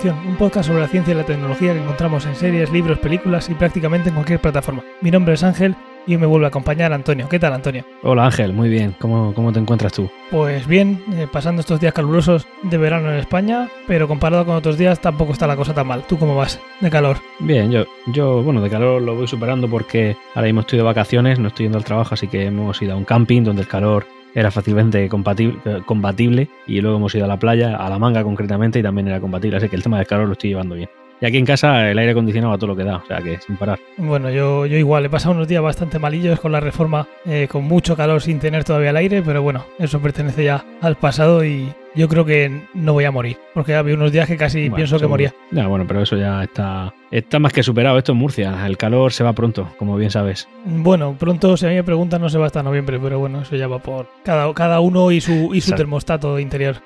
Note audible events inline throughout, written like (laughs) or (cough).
Ficción, un podcast sobre la ciencia y la tecnología que encontramos en series, libros, películas y prácticamente en cualquier plataforma. Mi nombre es Ángel y hoy me vuelve a acompañar Antonio. ¿Qué tal, Antonio? Hola Ángel, muy bien. ¿Cómo, cómo te encuentras tú? Pues bien, eh, pasando estos días calurosos de verano en España, pero comparado con otros días tampoco está la cosa tan mal. ¿Tú cómo vas de calor? Bien, yo, yo bueno, de calor lo voy superando porque ahora mismo estoy de vacaciones, no estoy yendo al trabajo, así que hemos ido a un camping donde el calor era fácilmente compatible, y luego hemos ido a la playa, a la manga concretamente, y también era compatible, así que el tema del calor lo estoy llevando bien. Y aquí en casa el aire acondicionado a todo lo que da, o sea que sin parar. Bueno, yo, yo igual, he pasado unos días bastante malillos con la reforma, eh, con mucho calor sin tener todavía el aire, pero bueno, eso pertenece ya al pasado y yo creo que no voy a morir, porque había unos días que casi Bueno, pienso que moría. Ya, bueno, pero eso ya está, está más que superado. Esto en Murcia, el calor se va pronto, como bien sabes. Bueno, pronto, si a mí me preguntan, no se va hasta noviembre, pero bueno, eso ya va por cada, cada uno y su, y su termostato interior.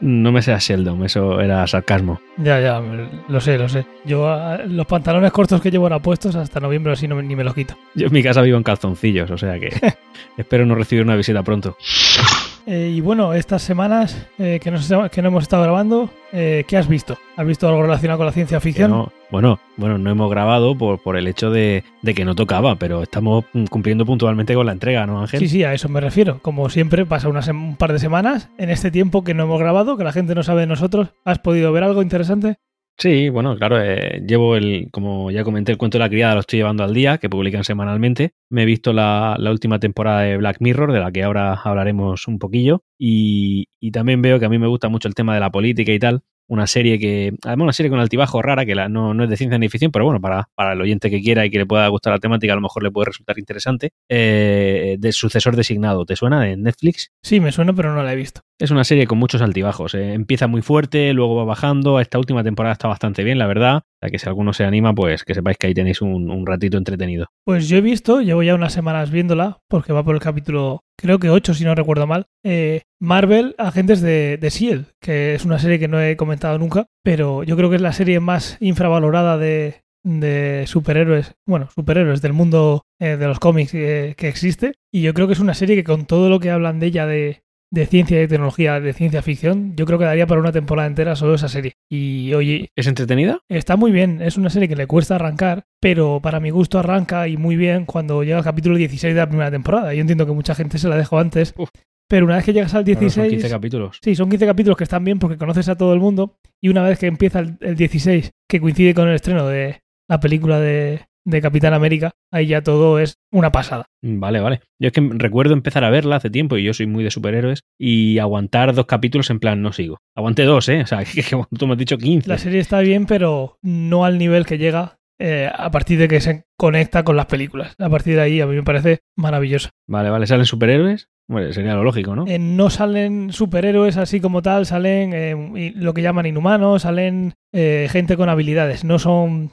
No me seas Sheldon, eso era sarcasmo. Ya, ya, lo sé, lo sé. Yo ah, los pantalones cortos que llevo ahora puestos hasta noviembre así no, ni me los quito. Yo en mi casa vivo en calzoncillos, o sea que (laughs) espero no recibir una visita pronto. Eh, y bueno, estas semanas eh, que, nos, que no hemos estado grabando, eh, ¿qué has visto? ¿Has visto algo relacionado con la ciencia ficción? no- bueno, bueno, no hemos grabado por, por el hecho de, de que no tocaba, pero estamos mm, cumpliendo puntualmente con la entrega, ¿no, Ángel? Sí, sí, a eso me refiero. Como siempre, pasa una sem- un par de semanas en este tiempo que no hemos grabado, que la gente no sabe de nosotros. ¿Has podido ver algo interesante? Sí, bueno, claro, eh, llevo el, como ya comenté, el cuento de la criada lo estoy llevando al día, que publican semanalmente. Me he visto la, la última temporada de Black Mirror, de la que ahora hablaremos un poquillo, y, y también veo que a mí me gusta mucho el tema de la política y tal. Una serie que, además una serie con altibajo rara, que la- no, no es de ciencia ni ficción, pero bueno, para, para el oyente que quiera y que le pueda gustar la temática, a lo mejor le puede resultar interesante. Eh, sucesor designado, ¿te suena? De Netflix. Sí, me suena, pero no la he visto. Es una serie con muchos altibajos. eh. Empieza muy fuerte, luego va bajando. Esta última temporada está bastante bien, la verdad. Sea que si alguno se anima, pues que sepáis que ahí tenéis un, un ratito entretenido. Pues yo he visto, llevo ya unas semanas viéndola, porque va por el capítulo, creo que 8 si no recuerdo mal, eh, Marvel Agentes de, de S.H.I.E.L.D., que es una serie que no he comentado nunca, pero yo creo que es la serie más infravalorada de, de superhéroes, bueno, superhéroes del mundo eh, de los cómics eh, que existe, y yo creo que es una serie que con todo lo que hablan de ella de, de ciencia y tecnología, de ciencia ficción, yo creo que daría para una temporada entera solo esa serie. Y oye, ¿Es entretenida? Está muy bien, es una serie que le cuesta arrancar, pero para mi gusto arranca y muy bien cuando llega al capítulo 16 de la primera temporada. Yo entiendo que mucha gente se la dejó antes, Uf. pero una vez que llegas al Claro, 16... son 15 capítulos. Sí, son 15 capítulos que están bien porque conoces a todo el mundo y una vez que empieza el, el 16, que coincide con el estreno de la película de, de Capitán América, ahí ya todo es una pasada. Vale, vale. Yo es que recuerdo empezar a verla hace tiempo y yo soy muy de superhéroes y aguantar dos capítulos en plan no sigo. Aguanté dos, ¿eh? O sea, (laughs) que, que tú me has dicho 15. La serie está bien, pero no al nivel que llega eh, a partir de que se conecta con las películas. A partir de ahí a mí me parece maravillosa. Vale, vale. ¿Salen superhéroes? Bueno, sería lo lógico, ¿no? Eh, no salen superhéroes así como tal, salen eh, lo que llaman inhumanos, salen gente con habilidades. No son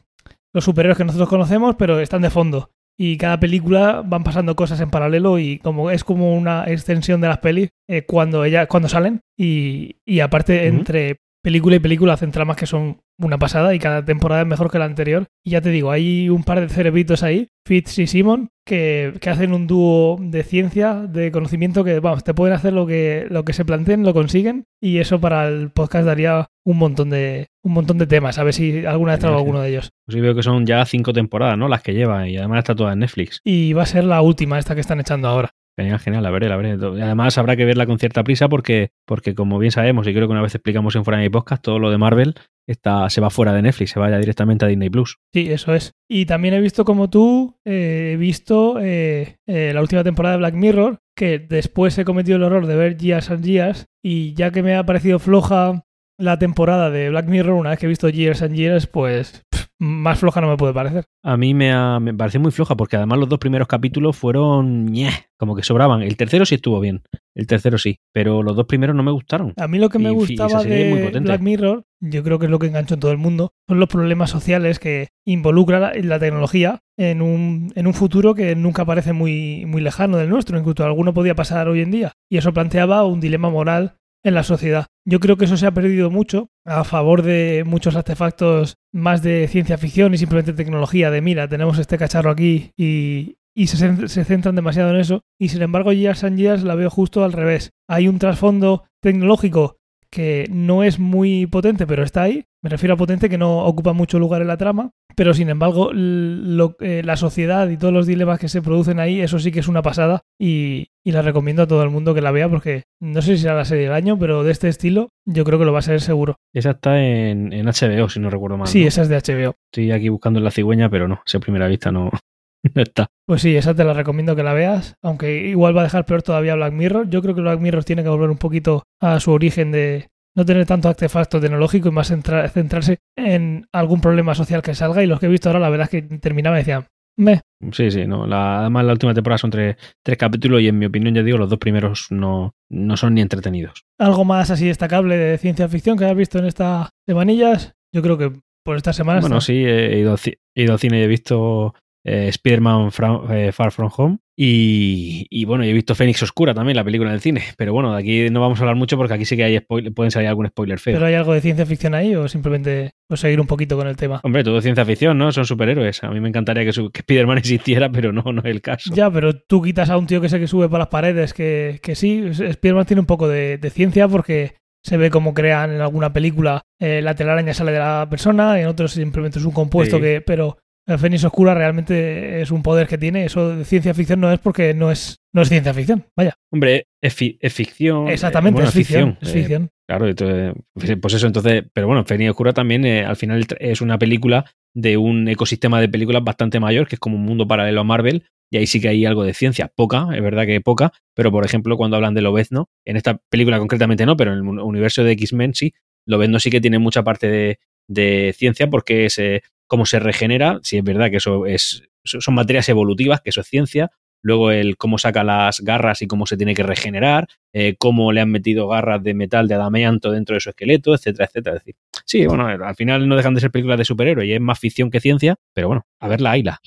los superhéroes que nosotros conocemos, pero están de fondo. Y cada película van pasando cosas en paralelo y como es como una extensión de las pelis eh, cuando ella, cuando salen. Y, y aparte, entre película y película hacen tramas que son una pasada y cada temporada es mejor que la anterior. Y ya te digo, hay un par de cerebritos ahí, Fitz y Simon, que, que hacen un dúo de ciencia, de conocimiento que, vamos, te pueden hacer lo que, lo que se planteen, lo consiguen. Y eso para el podcast daría un montón de, un montón de temas. A ver si alguna vez traigo alguno de ellos. Pues sí veo que son ya cinco temporadas, ¿no? Las que lleva y además está toda en Netflix. Y va a ser la última, esta que están echando ahora. Genial, genial, la veré, la veré. Además habrá que verla con cierta prisa porque, porque como bien sabemos, y creo que una vez explicamos en Fuera de mi podcast, todo lo de Marvel está, se va fuera de Netflix, se va ya directamente a Disney Plus. Sí, eso es. Y también he visto como tú, eh, he visto eh, eh, la última temporada de Black Mirror, que después he cometido el error de ver Years and Years, y ya que me ha parecido floja la temporada de Black Mirror, una vez que he visto Years and Years, pues más floja no me puede parecer. A mí me, ha- me pareció muy floja porque además los dos primeros capítulos fueron como que sobraban. El tercero sí estuvo bien, el tercero sí, pero los dos primeros no me gustaron. A mí lo que me Y gustaba de. Black Mirror, yo creo que es lo que enganchó en todo el mundo, son los problemas sociales que involucra la, la tecnología en un, en un futuro que nunca parece muy, muy lejano del nuestro, incluso alguno podía pasar hoy en día. Y eso planteaba un dilema moral en la sociedad. Yo creo que eso se ha perdido mucho a favor de muchos artefactos más de ciencia ficción y simplemente tecnología, de mira, tenemos este cacharro aquí y, y se, se centran demasiado en eso. Y sin embargo, Years and Years la veo justo al revés. Hay un trasfondo tecnológico que no es muy potente, pero está ahí. Me refiero a potente que no ocupa mucho lugar en la trama, pero sin embargo lo, eh, la sociedad y todos los dilemas que se producen ahí, eso sí que es una pasada y, y, la recomiendo a todo el mundo que la vea porque no sé si será la serie del año, pero de este estilo yo creo que lo va a ser seguro. Esa está en, en HBO, si no recuerdo mal. Sí, ¿no? esa es de HBO. Estoy aquí buscando en la cigüeña, pero no, esa primera vista no, (laughs) no está. Pues sí, esa te la recomiendo que la veas, aunque igual va a dejar peor todavía Black Mirror. Yo creo que Black Mirror tiene que volver un poquito a su origen de no tener tanto artefacto tecnológico y más centra centrarse en algún problema social que salga. Y los que he visto ahora, la verdad es que terminaba y decían, me. Sí, sí, no. La, además, la última temporada son tres, tres, capítulos y en mi opinión, ya digo, los dos primeros no, no son ni entretenidos. ¿Algo más así destacable de ciencia ficción que hayas visto en estas semanillas? Yo creo que por estas semanas. Bueno, sí, he ido, he ido al cine y he visto eh, Spider-Man eh, Far From Home. Y, y, bueno, he visto Fénix Oscura también, la película del cine. Pero bueno, de aquí no vamos a hablar mucho porque aquí sí que hay spoiler, pueden salir algún spoiler feo. ¿Pero hay algo de ciencia ficción ahí o simplemente pues, seguir un poquito con el tema? Hombre, todo ciencia ficción, ¿no? Son superhéroes. A mí me encantaría que, que Spider-Man (laughs) existiera, pero no, no es el caso. Ya, pero tú quitas a un tío que sé que sube por las paredes, que, que sí, Spider-Man tiene un poco de, de ciencia porque se ve cómo crean en alguna película eh, la telaraña sale de la persona, en otros simplemente es un compuesto sí. que. Pero el Fénix Oscura realmente es un poder que tiene. Eso de ciencia ficción no es porque no es, no es ciencia ficción. Vaya. Hombre, es, fi es ficción. Exactamente, eh, bueno, es ficción. ficción. Es ficción. Eh, claro, entonces, pues eso, entonces. Pero bueno, Fénix Oscura también eh, al final es una película de un ecosistema de películas bastante mayor, que es como un mundo paralelo a Marvel, y ahí sí que hay algo de ciencia, poca, es verdad que poca, pero por ejemplo cuando hablan de Lobezno, en esta película concretamente no, pero en el universo de X-Men sí, Lobezno sí que tiene mucha parte de, de ciencia porque es eh, cómo se regenera, sí es verdad que eso es son materias evolutivas, que eso es ciencia, luego el cómo saca las garras y cómo se tiene que regenerar, eh, cómo le han metido garras de metal de adamanto dentro de su esqueleto, etcétera, etcétera. Es decir, sí, bueno, al final no dejan de ser películas de superhéroes y es más ficción que ciencia, pero bueno, a verla, hayla.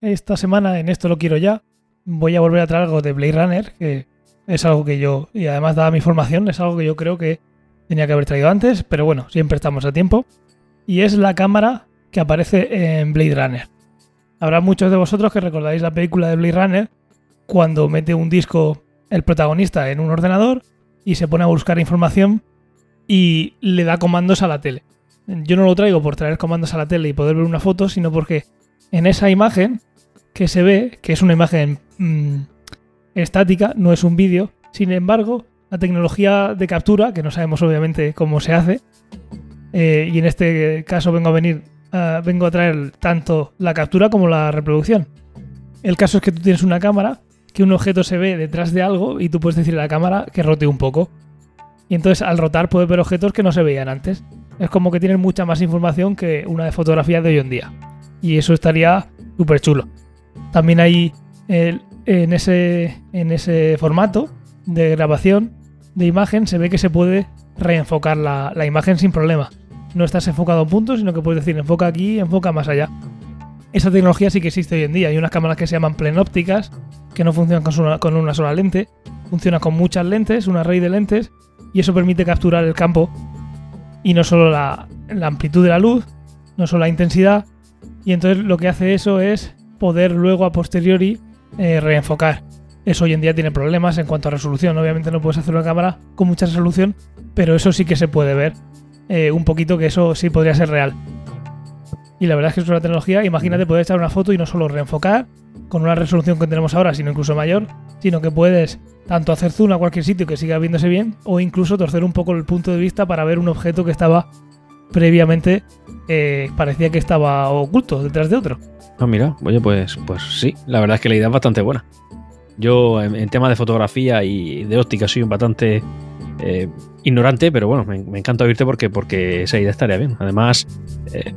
Esta semana en esto lo quiero ya. Voy a volver a traer algo de Blade Runner, que es algo que yo, y además dada mi formación, es algo que yo creo que tenía que haber traído antes, pero bueno, siempre estamos a tiempo. Y es la cámara que aparece en Blade Runner. Habrá muchos de vosotros que recordáis la película de Blade Runner cuando mete un disco el protagonista en un ordenador y se pone a buscar información y le da comandos a la tele. Yo no lo traigo por traer comandos a la tele y poder ver una foto, sino porque en esa imagen que se ve, que es una imagen mmm, estática, no es un vídeo, sin embargo, la tecnología de captura, que no sabemos obviamente cómo se hace, eh, y en este caso vengo a venir, uh, vengo a traer tanto la captura como la reproducción. El caso es que tú tienes una cámara, que un objeto se ve detrás de algo y tú puedes decirle a la cámara que rote un poco. Y entonces al rotar puedes ver objetos que no se veían antes. Es como que tienes mucha más información que una de fotografía de hoy en día. Y eso estaría súper chulo. También hay en, ese, en ese formato de grabación de imagen se ve que se puede reenfocar la imagen sin problema. No estás enfocado a un punto, sino que puedes decir enfoca aquí, enfoca más allá. Esa tecnología sí que existe hoy en día. Hay unas cámaras que se llaman plenópticas, que no funcionan con una, con una sola lente, funciona con muchas lentes, una red de lentes, y eso permite capturar el campo y no solo la, la amplitud de la luz, no solo la intensidad, y entonces lo que hace eso es poder luego a posteriori eh, reenfocar. Eso hoy en día tiene problemas en cuanto a resolución. Obviamente no puedes hacer una cámara con mucha resolución, pero eso sí que se puede ver eh, un poquito que eso sí podría ser real. Y la verdad es que es una tecnología, imagínate poder echar una foto y no solo reenfocar con una resolución que tenemos ahora, sino incluso mayor, sino que puedes tanto hacer zoom a cualquier sitio que siga viéndose bien o incluso torcer un poco el punto de vista para ver un objeto que estaba previamente eh, parecía que estaba oculto detrás de otro. Ah, mira, oye, pues, pues sí, la verdad es que la idea es bastante buena. Yo en, en tema de fotografía y de óptica soy un bastante eh, ignorante, pero bueno, me, encanta oírte porque, porque esa idea estaría bien. Además, eh,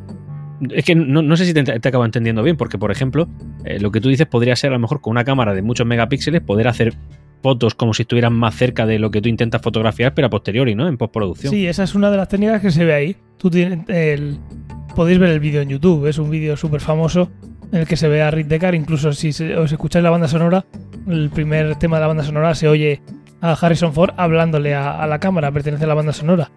es que no, no, sé si te, te, acabo entendiendo bien, porque por ejemplo, eh, lo que tú dices podría ser a lo mejor con una cámara de muchos megapíxeles poder hacer fotos como si estuvieran más cerca de lo que tú intentas fotografiar, pero a posteriori, ¿no? En postproducción. Sí, esa es una de las técnicas que se ve ahí. Tú tienes el, podéis ver el vídeo en YouTube, es un vídeo súper famoso en el que se ve a Rick Deckard, incluso si os escucháis la banda sonora, el primer tema de la banda sonora se oye a Harrison Ford hablándole a, a la cámara, pertenece a la banda sonora.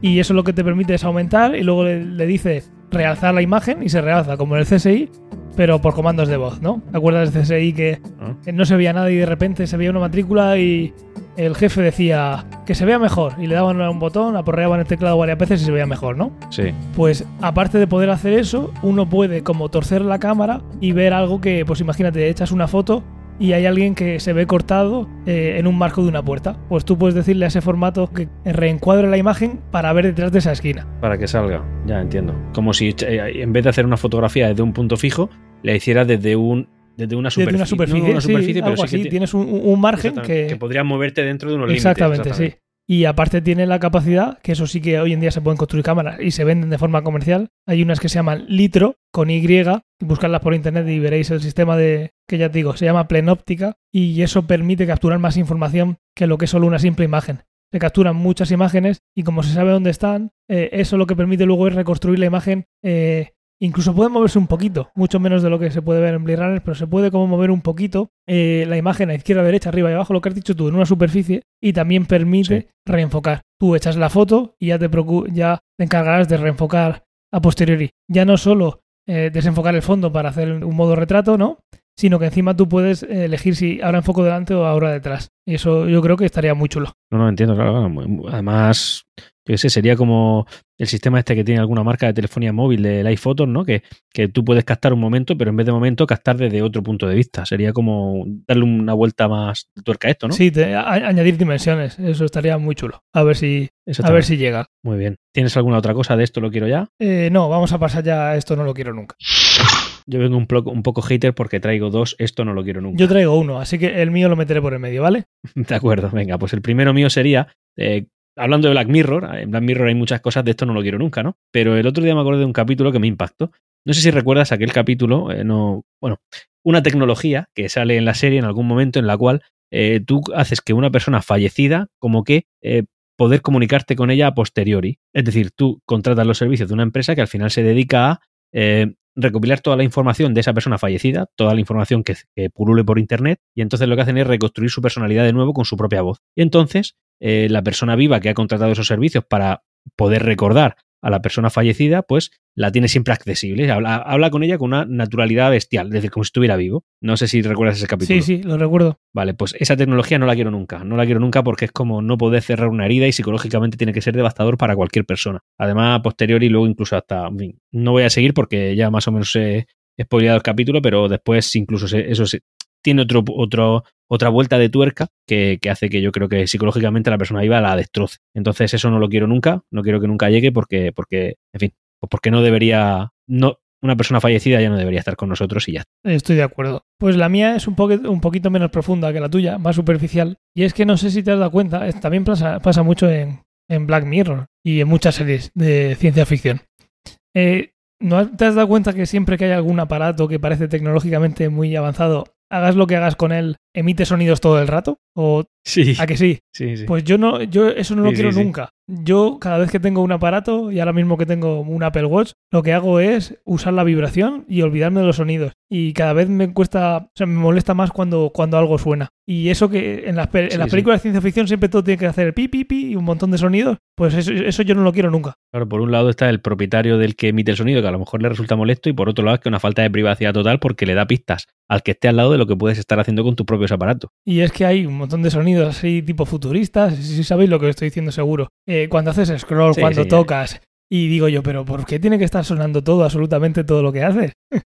Y eso lo que te permite es aumentar y luego le, le dice realzar la imagen y se realza, como en el CSI, pero por comandos de voz, ¿no? ¿Te acuerdas del CSI que no se veía nada y de repente se veía una matrícula y el jefe decía que se vea mejor y le daban un botón, aporreaban el teclado varias veces y se veía mejor, ¿no? Sí. Pues aparte de poder hacer eso, uno puede como torcer la cámara y ver algo que, pues imagínate, echas una foto y hay alguien que se ve cortado eh, en un marco de una puerta. Pues tú puedes decirle a ese formato que reencuadre la imagen para ver detrás de esa esquina. Para que salga, ya entiendo. Como si eh, en vez de hacer una fotografía desde un punto fijo, le hiciera desde un desde una superficie. Desde una superficie, una superficie sí, pero algo así. Tienes un, un margen que... Que podrías moverte dentro de unos límites. Exactamente, sí. Y aparte tiene la capacidad, que eso sí que hoy en día se pueden construir cámaras y se venden de forma comercial. Hay unas que se llaman Litro con Y, buscarlas por internet y veréis el sistema de que ya te digo, se llama Plenóptica y eso permite capturar más información que lo que es solo una simple imagen. Se capturan muchas imágenes y como se sabe dónde están, eh, eso lo que permite luego es reconstruir la imagen eh, Incluso puede moverse un poquito, mucho menos de lo que se puede ver en Blade Runner, pero se puede como mover un poquito eh, la imagen a izquierda, derecha, arriba y abajo, lo que has dicho tú, en una superficie, y también permite reenfocar. Tú echas la foto y ya te, ya te encargarás de reenfocar a posteriori. Ya no solo eh, desenfocar el fondo para hacer un modo retrato, ¿no? Sino que encima tú puedes elegir si ahora enfoco delante o ahora detrás. Y eso yo creo que estaría muy chulo. No, no entiendo, claro. Además, yo sé, sería como el sistema este que tiene alguna marca de telefonía móvil del iPhotos, ¿no? Que, que tú puedes captar un momento, pero en vez de momento captar desde otro punto de vista. Sería como darle una vuelta más de tuerca a esto, ¿no? Sí, añadir dimensiones. Eso estaría muy chulo. A ver si, a ver si llega. Muy bien. ¿Tienes alguna otra cosa de esto? ¿Lo quiero ya? Eh, no, vamos a pasar ya a esto no lo quiero nunca. Yo vengo un, poco, un poco hater porque traigo dos, esto no lo quiero nunca. Yo traigo uno, así que el mío lo meteré por el medio, ¿vale? (laughs) De acuerdo, venga, pues el primero mío sería eh, hablando de Black Mirror, en Black Mirror hay muchas cosas, de esto no lo quiero nunca, ¿no? Pero el otro día me acordé de un capítulo que me impactó. No sé si recuerdas aquel capítulo, eh, no, bueno, una tecnología que sale en la serie en algún momento en la cual eh, tú haces que una persona fallecida, como que eh, poder comunicarte con ella a posteriori. Es decir, tú contratas los servicios de una empresa que al final se dedica a recopilar toda la información de esa persona fallecida, toda la información que, pulule por internet, y entonces lo que hacen es reconstruir su personalidad de nuevo con su propia voz. Y entonces eh, la persona viva que ha contratado esos servicios para poder recordar a la persona fallecida, pues la tiene siempre accesible. Habla, con ella con una naturalidad bestial, es decir, como si estuviera vivo. No sé si recuerdas ese capítulo. Sí, sí, lo recuerdo. Vale, pues esa tecnología no la quiero nunca. No la quiero nunca porque es como no poder cerrar una herida y psicológicamente tiene que ser devastador para cualquier persona. Además, posterior y luego incluso hasta. no voy a seguir porque ya más o menos he spoileado el capítulo, pero después incluso eso tiene otro, otro, otra vuelta de tuerca que, hace que yo creo que psicológicamente la persona viva la destroce. Entonces eso no lo quiero nunca, no quiero que nunca llegue porque, porque en fin, pues porque no debería, no, una persona fallecida ya no debería estar con nosotros y ya. Estoy de acuerdo. Pues la mía es un, un poquito menos profunda que la tuya, más superficial. Y es que no sé si te has dado cuenta, también pasa, pasa mucho en, en, Black Mirror y en muchas series de ciencia ficción. Eh, ¿No te has dado cuenta que siempre que hay algún aparato que parece tecnológicamente muy avanzado, hagas lo que hagas con él, emite sonidos todo el rato? ¿O sí. a que sí? Sí, sí. Pues yo no, yo eso no lo quiero nunca. Yo cada vez que tengo un aparato y ahora mismo que tengo un Apple Watch, lo que hago es usar la vibración y olvidarme de los sonidos. Y cada vez me cuesta, o sea, me molesta más cuando, cuando algo suena. Y eso que en las, en las películas de ciencia ficción siempre todo tiene que hacer pi, pi, pi y un montón de sonidos, pues eso, eso yo no lo quiero nunca. Claro, por un lado está el propietario del que emite el sonido, que a lo mejor le resulta molesto, y por otro lado es que una falta de privacidad total porque le da pistas al que esté al lado de lo que puedes estar haciendo con tus propios aparatos. Y es que hay un montón de sonidos así tipo futuristas, si sabéis lo que estoy diciendo seguro. Eh, cuando haces scroll, cuando tocas, y digo yo, pero ¿por qué tiene que estar sonando todo, absolutamente todo lo que haces?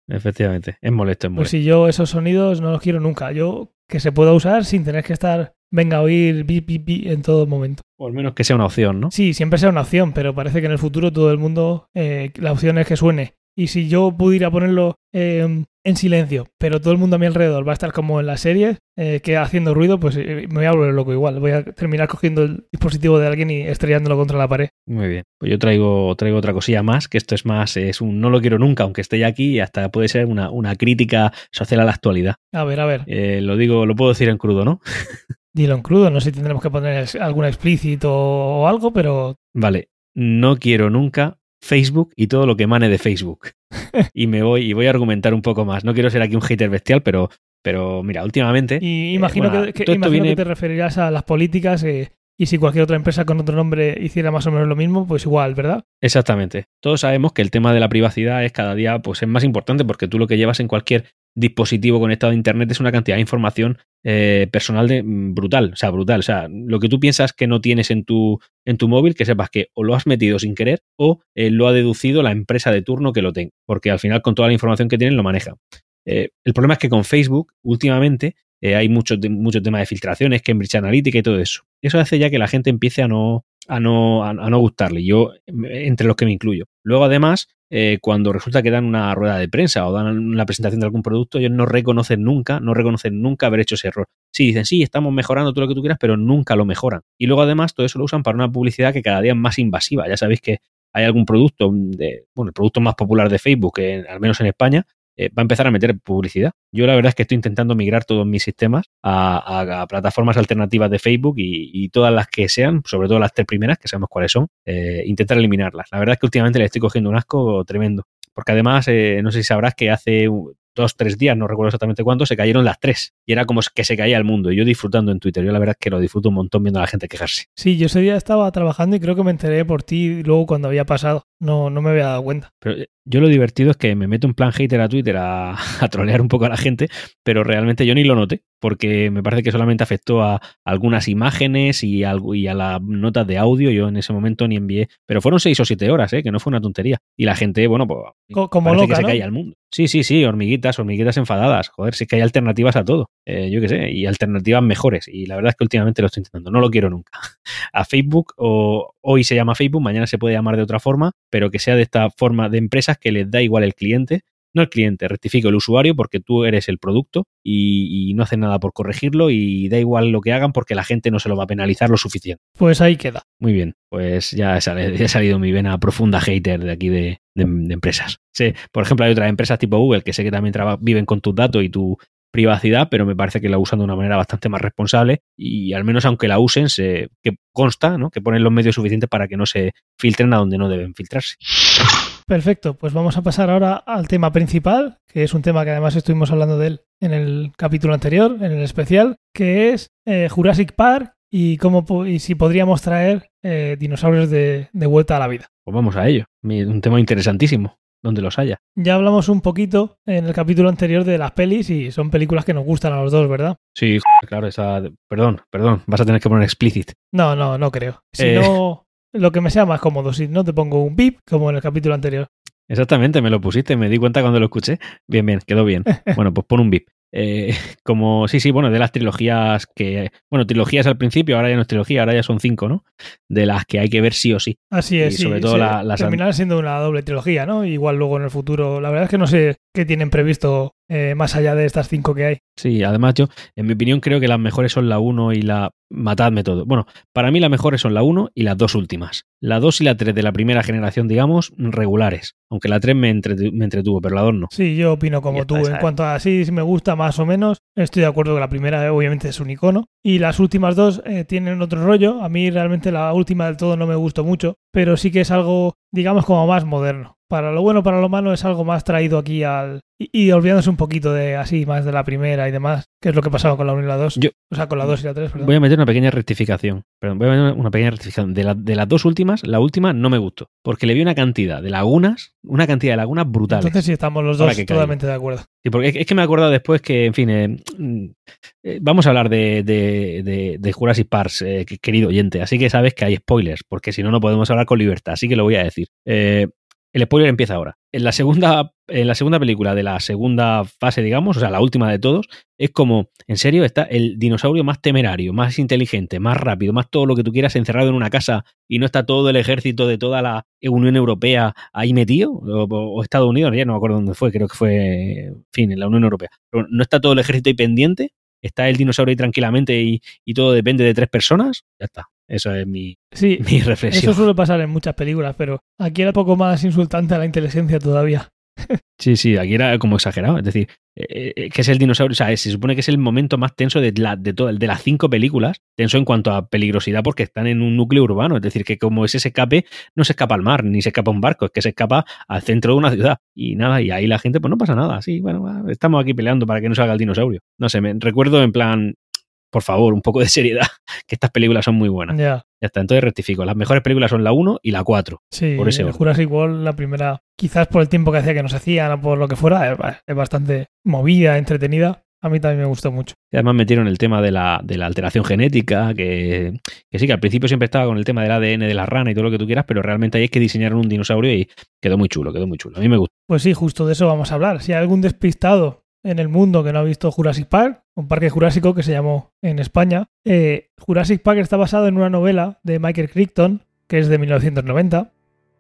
Efectivamente, es molesto, es molesto. Pues si yo esos sonidos no los quiero nunca. Yo que se pueda usar sin tener que estar, venga a oír bip, bip en todo momento. O al menos que sea una opción, ¿no? Sí, siempre sea una opción, pero parece que en el futuro todo el mundo, eh, la opción es que suene. Y si yo pudiera ponerlo eh, en silencio, pero todo el mundo a mi alrededor va a estar como en las series, eh, que haciendo ruido, pues eh, me voy a volver loco igual. Voy a terminar cogiendo el dispositivo de alguien y estrellándolo contra la pared. Muy bien. Pues yo traigo, traigo otra cosilla más, que esto es más, es un no lo quiero nunca, aunque esté ya aquí, y hasta puede ser una, una crítica social a la actualidad. A ver, a ver. lo digo, lo puedo decir en crudo, ¿no? (laughs) Dilo en crudo, no sé si tendremos que poner algún explícito o algo, pero. Vale. No quiero nunca Facebook y todo lo que emane de Facebook. (laughs) y me voy y voy a argumentar un poco más. No quiero ser aquí un hater bestial, pero, pero mira, últimamente. Y imagino, que, imagino que, te referirás a las políticas. Eh, y si cualquier otra empresa con otro nombre hiciera más o menos lo mismo, pues igual, ¿verdad? Exactamente. Todos sabemos que el tema de la privacidad es cada día pues, es más importante porque tú lo que llevas en cualquier dispositivo conectado a Internet es una cantidad de información eh, personal de, mm, brutal, o sea, brutal. O sea, lo que tú piensas que no tienes en tu, en tu móvil, que sepas que o lo has metido sin querer o eh, lo ha deducido la empresa de turno que lo tenga, porque al final con toda la información que tienen lo maneja. Eh, el problema es que con Facebook, últimamente, hay mucho, mucho tema de filtraciones, Cambridge Analytica y todo eso. Eso hace ya que la gente empiece a no, a no, a, no gustarle, yo entre los que me incluyo. Luego, además, eh, cuando resulta que dan una rueda de prensa o dan una presentación de algún producto, ellos no reconocen nunca, no reconocen nunca haber hecho ese error. Sí, dicen, sí, estamos mejorando todo lo que tú quieras, pero nunca lo mejoran. Y luego, además, todo eso lo usan para una publicidad que cada día es más invasiva. Ya sabéis que hay algún producto, bueno, el producto más popular de Facebook, al menos en España, eh, va a empezar a meter publicidad. Yo la verdad es que estoy intentando migrar todos mis sistemas a, plataformas alternativas de Facebook y, todas las que sean, sobre todo las tres primeras, que sabemos cuáles son, eh, intentar eliminarlas. La verdad es que últimamente le estoy cogiendo un asco tremendo. Porque además, eh, no sé si sabrás que hace dos, tres días, no recuerdo exactamente cuándo, se cayeron las tres. Y era como que se caía el mundo. Y yo disfrutando en Twitter. Yo la verdad es que lo disfruto un montón viendo a la gente quejarse. Sí, yo ese día estaba trabajando y creo que me enteré por ti luego cuando había pasado. No, no me había dado cuenta. Pero yo lo divertido es que me meto en plan hater a Twitter (laughs) a, trolear un poco a la gente, pero realmente yo ni lo noté, porque me parece que solamente afectó a algunas imágenes y, a, y a las notas de audio. Yo en ese momento ni envié, pero fueron seis o siete horas, ¿eh? que no fue una tontería. Y la gente, bueno, pues como loca, que se ¿no? caía el mundo. Sí, sí, sí, hormiguitas, hormiguitas enfadadas. Joder, sí que hay alternativas a todo. Eh, yo qué sé, y alternativas mejores. Y la verdad es que últimamente lo estoy intentando. No lo quiero nunca. (laughs) A Facebook, o hoy se llama Facebook, mañana se puede llamar de otra forma, pero que sea de esta forma de empresas que les da igual el cliente, no el cliente, rectifico el usuario porque tú eres el producto y, no hacen nada por corregirlo y da igual lo que hagan porque la gente no se lo va a penalizar lo suficiente. Pues ahí queda. Muy bien, pues ya he salido, mi vena profunda hater de aquí de, empresas. Sí, por ejemplo, hay otras empresas tipo Google que sé que también viven con tus datos y tu privacidad, pero me parece que la usan de una manera bastante más responsable y al menos aunque la usen, se, que consta ¿no? que ponen los medios suficientes para que no se filtren a donde no deben filtrarse. Perfecto, pues vamos a pasar ahora al tema principal, que es un tema que además estuvimos hablando de él en el capítulo anterior, en el especial, que es eh, Jurassic Park y cómo y si podríamos traer eh, dinosaurios de, de, vuelta a la vida. Pues vamos a ello, un tema interesantísimo donde los haya. Ya hablamos un poquito en el capítulo anterior de las pelis y son películas que nos gustan a los dos, ¿verdad? Sí, claro, esa... Perdón, perdón, vas a tener que poner explicit. No, no, no creo. Si eh. no, lo que me sea más cómodo, si no te pongo un bip como en el capítulo anterior. Exactamente, me lo pusiste, me di cuenta cuando lo escuché. Bien, bien, quedó bien. (laughs) Bueno, pues pon un bip. Eh, como, sí, sí, bueno, de las trilogías que, bueno, trilogías al principio, ahora ya no es trilogía, ahora ya son cinco, ¿no? De las que hay que ver sí o sí. Así es, y sobre todo las... Terminar siendo una doble trilogía, ¿no? Igual luego en el futuro, la verdad es que no sé qué tienen previsto eh, más allá de estas cinco que hay. Sí, además yo, en mi opinión, creo que las mejores son la 1 y la... Matadme todo. Bueno, para mí las mejores son la 1 y las dos últimas. La 2 y la 3 de la primera generación, digamos, regulares. Aunque la 3 me, entretuvo, pero la 2 no. Sí, yo opino como tú. En cuanto a sí, si me gusta más o menos, estoy de acuerdo que la primera obviamente es un icono. Y las últimas dos eh, tienen otro rollo. A mí realmente la última del todo no me gustó mucho, pero sí que es algo, digamos, como más moderno para lo bueno, para lo malo, es algo más traído aquí al. Y, olvidándose un poquito de así, más de la primera y demás, que es lo que pasaba con la 1 y la 2. o sea, con la 2 y la 3. Voy a meter una pequeña rectificación. Perdón, voy a meter una pequeña rectificación. De, de, las dos últimas, la última no me gustó. Porque le vi una cantidad de lagunas, una cantidad de lagunas brutales. Entonces sí estamos los dos totalmente de acuerdo. Sí, porque es que me he acordado después que, en fin, eh, eh, vamos a hablar de, de, de, Jurassic Park, eh, querido oyente. Así que sabes que hay spoilers, porque si no, no podemos hablar con libertad. Así que lo voy a decir. El spoiler empieza ahora. En la segunda, en la segunda película de la segunda fase, digamos, o sea, la última de todos, es como, en serio, está el dinosaurio más temerario, más inteligente, más rápido, más todo lo que tú quieras encerrado en una casa y no está todo el ejército de toda la Unión Europea ahí metido, o, Estados Unidos, ya no me acuerdo dónde fue, creo que fue, en fin, en la Unión Europea. Pero no está todo el ejército ahí pendiente, está el dinosaurio ahí tranquilamente y, y todo depende de tres personas, ya está. Eso es mi, sí, (laughs) mi reflexión. Eso suele pasar en muchas películas, pero aquí era poco más insultante a la inteligencia todavía. Sí, sí, aquí era como exagerado. Es decir, eh, eh, que es el dinosaurio. O sea, se supone que es el momento más tenso de, la, de, de las cinco películas. Tenso en cuanto a peligrosidad porque están en un núcleo urbano. Es decir, que como ese escape, no se escapa al mar, ni se escapa a un barco, es que se escapa al centro de una ciudad. Y nada, y ahí la gente, pues no pasa nada. Sí, bueno, estamos aquí peleando para que no salga el dinosaurio. No sé, me recuerdo en plan por favor, un poco de seriedad, (laughs) que estas películas son muy buenas. Ya. Ya está, entonces rectifico. Las mejores películas son la 1 y la 4. Sí, Por ese. Jurassic World, la primera, quizás por el tiempo que hacía que nos hacían o por lo que fuera, es, es bastante movida, entretenida. A mí también me gustó mucho. Y además metieron el tema de la, de la alteración genética, que, que sí, que al principio siempre estaba con el tema del ADN de la rana y todo lo que tú quieras, pero realmente ahí es que diseñaron un dinosaurio y quedó muy chulo, quedó muy chulo. A mí me gustó. Pues sí, justo de eso vamos a hablar. Si hay algún despistado en el mundo que no ha visto Jurassic Park, un parque jurásico que se llamó en España, eh, Jurassic Park está basado en una novela de Michael Crichton, que es de 1990,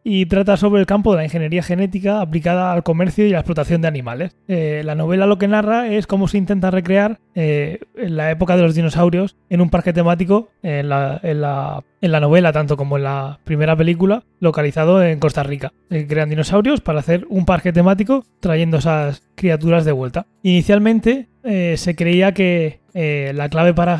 y trata sobre el campo de la ingeniería genética aplicada al comercio y la explotación de animales. Eh, la novela lo que narra es cómo se intenta recrear eh, en la época de los dinosaurios en un parque temático en la, en la- en la novela, tanto como en la primera película, localizado en Costa Rica. Crean dinosaurios para hacer un parque temático trayendo esas criaturas de vuelta. Inicialmente eh, se creía que la clave para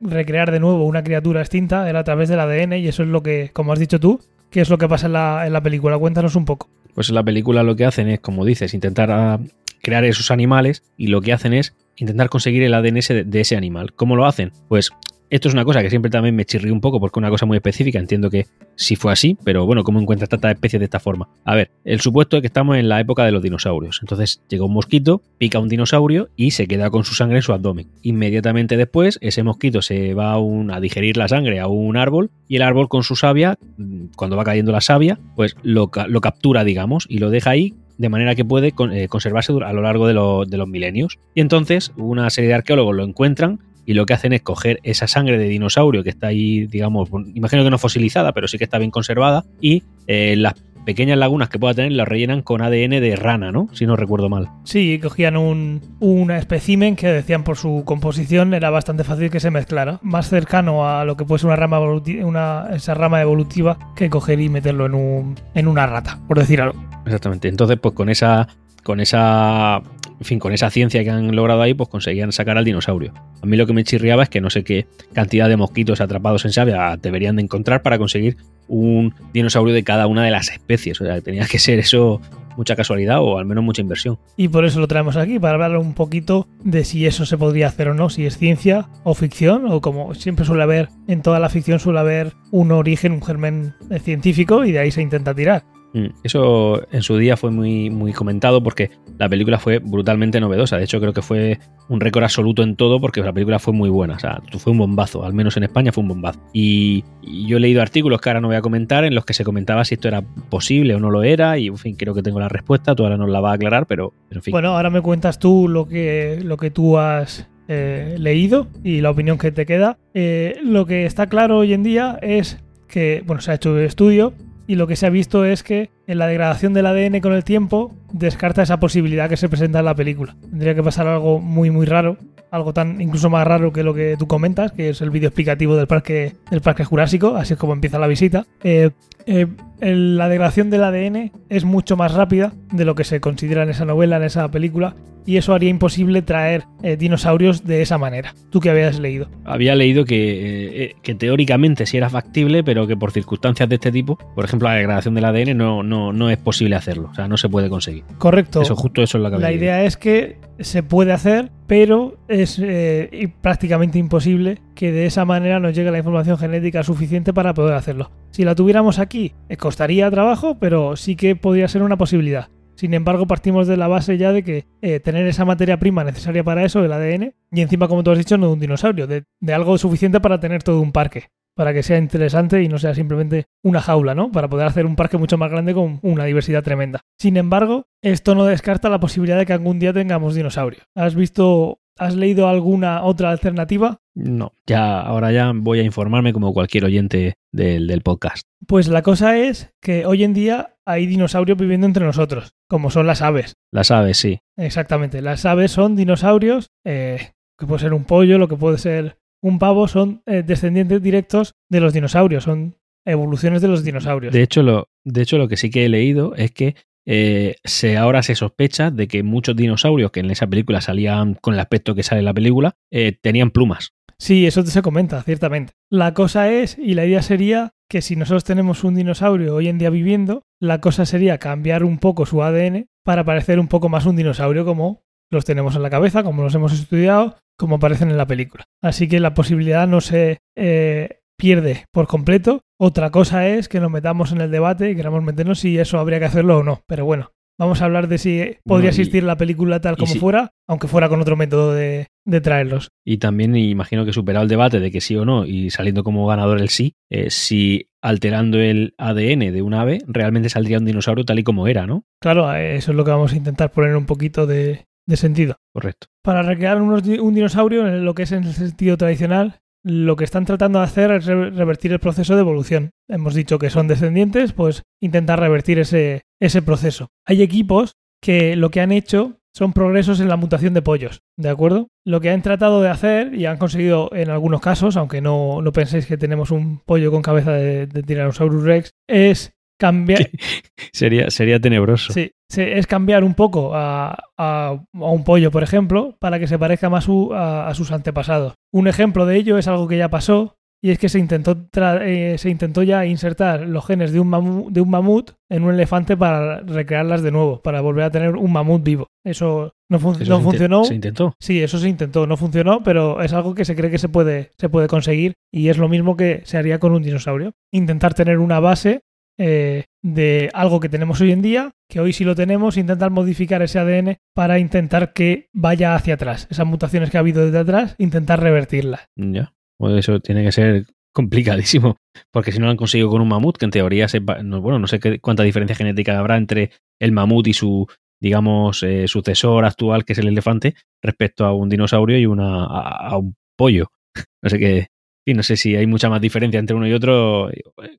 recrear de nuevo una criatura extinta era a través del ADN y eso es lo que, como has dicho tú, que es lo que pasa en la, en la película. Cuéntanos un poco. Pues en la película lo que hacen es, como dices, intentar ah, crear esos animales y lo que hacen es intentar conseguir el ADN de ese animal. ¿Cómo lo hacen? Pues esto es una cosa que siempre también me chirrió un poco porque es una cosa muy específica. Entiendo que sí fue así, pero bueno, ¿cómo encuentras tantas especies de esta forma? A ver, el supuesto es que estamos en la época de los dinosaurios. Entonces llega un mosquito, pica un dinosaurio y se queda con su sangre en su abdomen. Inmediatamente después, ese mosquito se va a, a digerir la sangre a un árbol y el árbol con su savia, mm, cuando va cayendo la savia, pues lo, lo captura, digamos, y lo deja ahí de manera que puede eh, conservarse a lo largo de los milenios. Y entonces una serie de arqueólogos lo encuentran y lo que hacen es coger esa sangre de dinosaurio que está ahí, digamos, imagino que no fosilizada, pero sí que está bien conservada, y eh, las pequeñas lagunas que pueda tener las rellenan con ADN de rana, ¿no? Si no recuerdo mal. Sí, cogían un, un espécimen que decían por su composición era bastante fácil que se mezclara. Más cercano a lo que puede ser una rama evolutiva, una, esa rama evolutiva que coger y meterlo en, un, en una rata, por decir algo. Exactamente. Entonces, pues con esa. Con esa. En fin, con esa ciencia que han logrado ahí, pues conseguían sacar al dinosaurio. A mí lo que me chirriaba es que no sé qué cantidad de mosquitos atrapados en savia deberían de encontrar para conseguir un dinosaurio de cada una de las especies. O sea, tenía que ser eso mucha casualidad o al menos mucha inversión. Y por eso lo traemos aquí, para hablar un poquito de si eso se podría hacer o no, si es ciencia o ficción, o como siempre suele haber, en toda la ficción suele haber un origen, un germen eh, científico y de ahí se intenta tirar. Mm, Eso en su día fue muy, muy comentado porque la película fue brutalmente novedosa. De hecho, creo que fue un récord absoluto en todo porque la película fue muy buena. O sea, fue un bombazo. Al menos en España fue un bombazo. Y, y yo he leído artículos que ahora no voy a comentar en los que se comentaba si esto era posible o no lo era. Y en fin, creo que tengo la respuesta. Tú ahora nos la vas a aclarar, pero pero en fin. Bueno, ahora me cuentas tú lo que, lo que tú has eh, leído y la opinión que te queda. Eh, lo que está claro hoy en día es que, bueno, se ha hecho un estudio y lo que se ha visto es que en la degradación del ADN con el tiempo descarta esa posibilidad que se presenta en la película. Tendría que pasar algo muy muy raro, algo tan incluso más raro que lo que tú comentas, que es el vídeo explicativo del parque del parque jurásico, así es como empieza la visita. Eh, eh, la degradación del ADN es mucho más rápida de lo que se considera en esa novela, en esa película, y eso haría imposible traer eh, dinosaurios de esa manera. ¿Tú qué habías leído? Había leído que, que teóricamente sí era factible, pero que por circunstancias de este tipo, por ejemplo, la degradación del ADN, no, no, no es posible hacerlo. O sea, no se puede conseguir. Correcto. Eso, justo eso es lo que La idea es que se puede hacer, pero es eh, prácticamente imposible que de esa manera nos llegue la información genética suficiente para poder hacerlo. Si la tuviéramos aquí, eh, costaría trabajo, pero sí que podría ser una posibilidad. Sin embargo, partimos de la base ya de que eh, tener esa materia prima necesaria para eso, el ADN, y encima, como tú has dicho, no de un dinosaurio, de, de algo suficiente para tener todo un parque, para que sea interesante y no sea simplemente una jaula, ¿no? Para poder hacer un parque mucho más grande con una diversidad tremenda. Sin embargo, esto no descarta la posibilidad de que algún día tengamos dinosaurios. ¿Has visto, has leído alguna otra alternativa? No, ya, ahora ya voy a informarme como cualquier oyente del, del podcast. Pues la cosa es que hoy en día hay dinosaurios viviendo entre nosotros, como son las aves. Las aves, sí. Exactamente, las aves son dinosaurios, eh, que puede ser un pollo, lo que puede ser un pavo, son eh, descendientes directos de los dinosaurios, son evoluciones de los dinosaurios. De hecho, lo, de hecho, lo que sí que he leído es que eh, se, ahora se sospecha de que muchos dinosaurios que en esa película salían con el aspecto que sale en la película, eh, tenían plumas. Sí, eso se comenta, ciertamente. La cosa es, y la idea sería que si nosotros tenemos un dinosaurio hoy en día viviendo, la cosa sería cambiar un poco su ADN para parecer un poco más un dinosaurio como los tenemos en la cabeza, como los hemos estudiado, como aparecen en la película. Así que la posibilidad no se eh, pierde por completo. Otra cosa es que nos metamos en el debate y queramos meternos si eso habría que hacerlo o no. Pero bueno, Vamos a hablar de si podría existir la película tal como fuera, aunque fuera con otro método de, traerlos. Y también imagino que superado el debate de que sí o no y saliendo como ganador el sí, eh, si alterando el ADN de un ave realmente saldría un dinosaurio tal y como era, ¿no? Claro, eso es lo que vamos a intentar poner un poquito de, sentido. Correcto. Para recrear un dinosaurio, en lo que es en el sentido tradicional, lo que están tratando de hacer es revertir el proceso de evolución. Hemos dicho que son descendientes, pues intentar revertir ese, ese proceso. Hay equipos que lo que han hecho son progresos en la mutación de pollos, ¿de acuerdo? Lo que han tratado de hacer, y han conseguido en algunos casos, aunque no, no penséis que tenemos un pollo con cabeza de, de Tyrannosaurus Rex, es cambiar. (laughs) sería, sería tenebroso. Sí, es cambiar un poco a, un pollo, por ejemplo, para que se parezca más a, sus antepasados. Un ejemplo de ello es algo que ya pasó. Y es que se intentó, eh, se intentó ya insertar los genes de un, mamut, de un mamut en un elefante para recrearlas de nuevo, para volver a tener un mamut vivo. Eso no, no funcionó. ¿Se intentó? Sí, eso se intentó. No funcionó, pero es algo que se cree que se puede, se puede conseguir y es lo mismo que se haría con un dinosaurio. Intentar tener una base eh, de algo que tenemos hoy en día, que hoy sí lo tenemos, intentar modificar ese ADN para intentar que vaya hacia atrás. Esas mutaciones que ha habido desde atrás, intentar revertirlas. Ya, pues eso tiene que ser complicadísimo, porque si no lo han conseguido con un mamut, que en teoría, se, bueno, no sé qué, cuánta diferencia genética habrá entre el mamut y su, digamos, eh, sucesor actual, que es el elefante, respecto a un dinosaurio y una, a un pollo. (laughs) No sé qué, y no sé si hay mucha más diferencia entre uno y otro,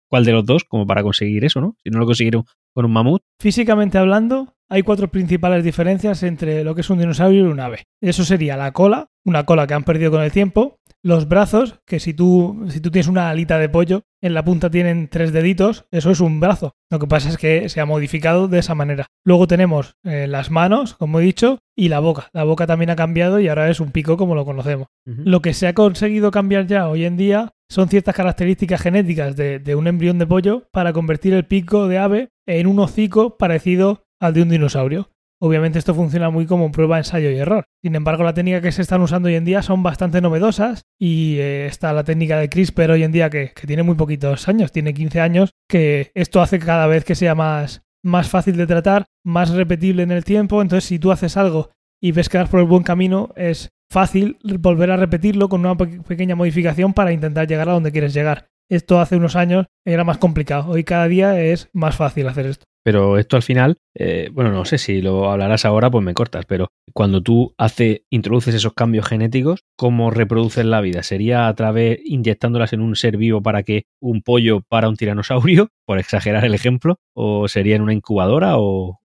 cuál de los dos, como para conseguir eso, ¿no? Si no lo consiguieron con un mamut. Físicamente hablando, hay cuatro principales diferencias entre lo que es un dinosaurio y un ave. Eso sería la cola, una cola que han perdido con el tiempo, los brazos, que si tú, si tú tienes una alita de pollo, en la punta tienen tres deditos, eso es un brazo. Lo que pasa es que se ha modificado de esa manera. Luego tenemos eh, las manos, como he dicho, y la boca. La boca también ha cambiado y ahora es un pico como lo conocemos. Lo que se ha conseguido cambiar ya hoy en día son ciertas características genéticas de, de un embrión de pollo para convertir el pico de ave en un hocico parecido al de un dinosaurio. Obviamente esto funciona muy como prueba, ensayo y error. Sin embargo, la técnica que se están usando hoy en día son bastante novedosas y eh, está la técnica de CRISPR hoy en día que, tiene muy poquitos años, tiene 15 años, que esto hace cada vez que sea más, más fácil de tratar, más repetible en el tiempo. Entonces, si tú haces algo y ves que vas por el buen camino, es fácil volver a repetirlo con una pequeña modificación para intentar llegar a donde quieres llegar. Esto hace unos años era más complicado. Hoy cada día es más fácil hacer esto. Pero esto al final, eh, bueno, no sé si lo hablarás ahora, pues me cortas, pero cuando tú hace, introduces esos cambios genéticos, ¿cómo reproduces la vida? ¿Sería a través inyectándolas en un ser vivo para que un pollo para un tiranosaurio, por exagerar el ejemplo, o sería en una incubadora o,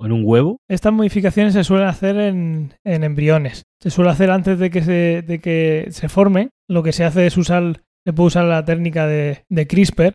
en un huevo? Estas modificaciones se suelen hacer en, embriones. Se suele hacer antes de que se, de que se forme. Lo que se hace es usar se puede usar la técnica de, CRISPR.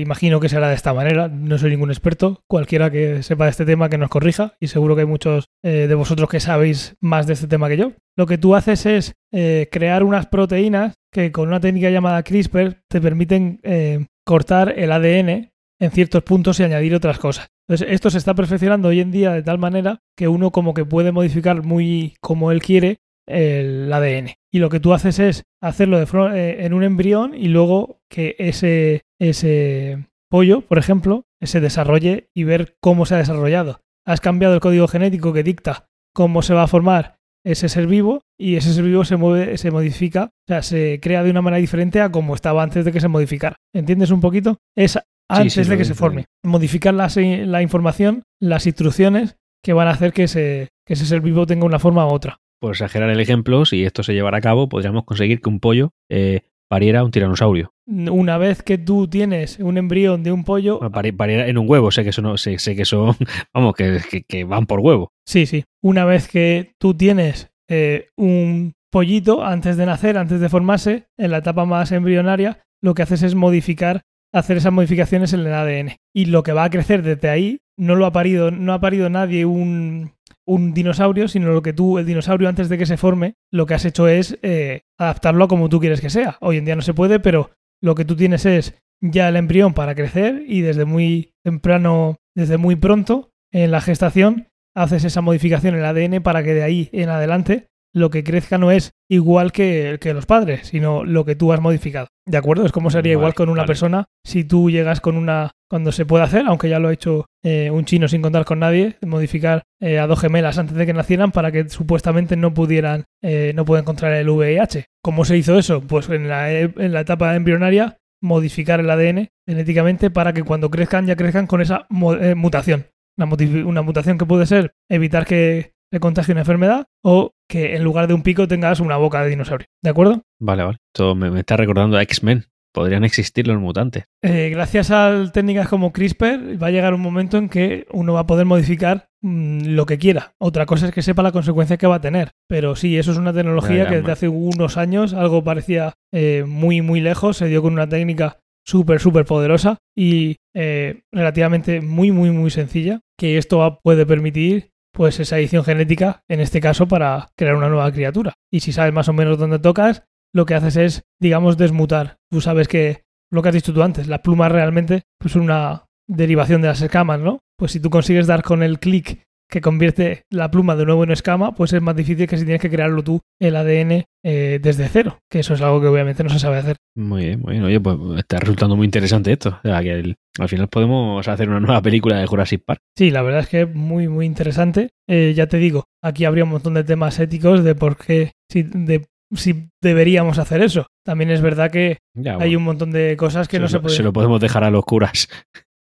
imagino que será de esta manera. No soy ningún experto. Cualquiera que sepa de este tema que nos corrija. Y seguro que hay muchos eh, de vosotros que sabéis más de este tema que yo. Lo que tú haces es eh, crear unas proteínas que con una técnica llamada CRISPR te permiten eh, cortar el ADN en ciertos puntos y añadir otras cosas. Entonces, esto se está perfeccionando hoy en día de tal manera que uno como que puede modificar muy como él quiere el ADN. Y lo que tú haces es hacerlo de eh, en un embrión y luego que ese, ese pollo, por ejemplo, se desarrolle y ver cómo se ha desarrollado. Has cambiado el código genético que dicta cómo se va a formar ese ser vivo y ese ser vivo se mueve, se modifica, o sea, se crea de una manera diferente a como estaba antes de que se modificara. ¿Entiendes un poquito? Es antes de que se forme. Modificar la, la, información, las instrucciones que van a hacer que, ese, que ese ser vivo tenga una forma u otra por exagerar el ejemplo, si esto se llevara a cabo, podríamos conseguir que un pollo eh, pariera un tiranosaurio. Una vez que tú tienes un embrión de un pollo. pariera en un huevo, sé que eso no, sé, que son, (laughs) vamos, que, van por huevo. Sí, sí. Una vez que tú tienes eh, un pollito antes de nacer, antes de formarse, en la etapa más embrionaria, lo que haces es modificar, hacer esas modificaciones en el ADN. Y lo que va a crecer desde ahí, no lo ha parido, no ha parido nadie un, un dinosaurio, sino lo que tú, el dinosaurio antes de que se forme, lo que has hecho es eh, adaptarlo a como tú quieres que sea. Hoy en día no se puede, pero lo que tú tienes es ya el embrión para crecer y desde muy temprano, desde muy pronto en la gestación, haces esa modificación en el ADN para que de ahí en adelante lo que crezca no es igual que, que, los padres, sino lo que tú has modificado. ¿De acuerdo? Es como sería igual con una persona si tú llegas con una... Cuando se puede hacer, aunque ya lo ha hecho eh, un chino sin contar con nadie, modificar eh, a dos gemelas antes de que nacieran para que supuestamente no pudieran, eh, no puedan encontrar el VIH. ¿Cómo se hizo eso? Pues en la, en la etapa embrionaria modificar el ADN genéticamente para que cuando crezcan ya crezcan con esa mutación. Una, una, mutación que puede ser evitar que le contagie una enfermedad o que en lugar de un pico tengas una boca de dinosaurio. ¿De acuerdo? Vale, vale. Esto me, está recordando a X-Men. Podrían existir los mutantes. Eh, gracias a técnicas como CRISPR va a llegar un momento en que uno va a poder modificar mm, lo que quiera. Otra cosa es que sepa la consecuencia que va a tener. Pero sí, eso es una tecnología que desde hace unos años algo parecía eh, muy, muy lejos. Se dio con una técnica súper, súper poderosa y eh, relativamente muy, muy, muy sencilla. Que esto puede permitir pues esa edición genética, en este caso, para crear una nueva criatura. Y si sabes más o menos dónde tocas, lo que haces es, digamos, desmutar. Tú sabes que lo que has dicho tú antes, la pluma realmente pues, es una derivación de las escamas, ¿no? Pues si tú consigues dar con el clic que convierte la pluma de nuevo en escama, pues es más difícil que si tienes que crearlo tú el ADN eh, desde cero, que eso es algo que obviamente no se sabe hacer. Muy bien, muy bien. Oye, pues está resultando muy interesante esto. O sea, que al final podemos hacer una nueva película de Jurassic Park. Sí, la verdad es que es muy, muy interesante. Eh, ya te digo, aquí habría un montón de temas éticos de por qué, si, de, si deberíamos hacer eso. También es verdad que hay un montón de cosas que no se pueden... Se lo podemos dejar a los curas.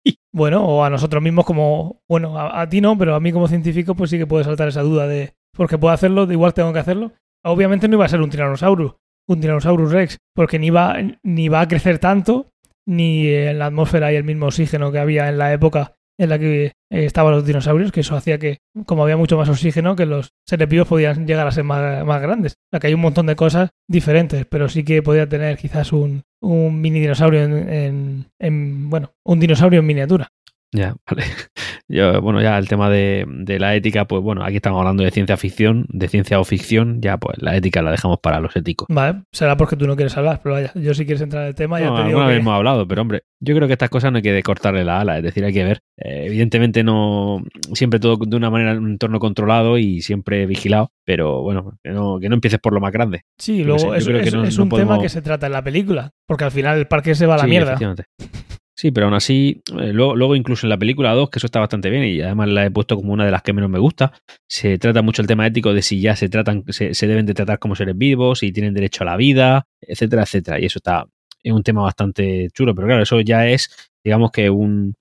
(laughs) Bueno, o a nosotros mismos como, bueno, a, ti no, pero a mí como científico pues sí que puede saltar esa duda de, porque puedo hacerlo, igual tengo que hacerlo. Obviamente no iba a ser un tiranosaurio, un Tyrannosaurus Rex, porque ni va, ni va a crecer tanto, ni en la atmósfera hay el mismo oxígeno que había en la época en la que eh, estaban los dinosaurios, que eso hacía que, como había mucho más oxígeno, que los seres vivos podían llegar a ser más, más grandes. O sea, que hay un montón de cosas diferentes, pero sí que podía tener quizás un, un mini dinosaurio en, en, bueno, un dinosaurio en miniatura. Ya, vale. Yo, bueno, ya el tema de, la ética, pues bueno, aquí estamos hablando de ciencia ficción, de ciencia o ficción, ya pues la ética la dejamos para los éticos. Vale, será porque tú no quieres hablar, pero vaya, yo si quieres entrar en el tema ya te digo que... hemos hablado, pero hombre, yo creo que estas cosas no hay que cortarle la ala, es decir, hay que ver. Eh, evidentemente no, siempre todo de una manera, en un entorno controlado y siempre vigilado, pero bueno, que no, que no empieces por lo más grande. Sí, luego es, un tema que se trata en la película, porque al final el parque se va a la mierda. (laughs) Sí, pero aún así, eh, luego, incluso en la película 2, que eso está bastante bien y además la he puesto como una de las que menos me gusta, se trata mucho el tema ético de si ya se tratan, se, deben de tratar como seres vivos, si tienen derecho a la vida, etcétera, etcétera. Y eso está, es un tema bastante chulo, pero claro, eso ya es, digamos que un,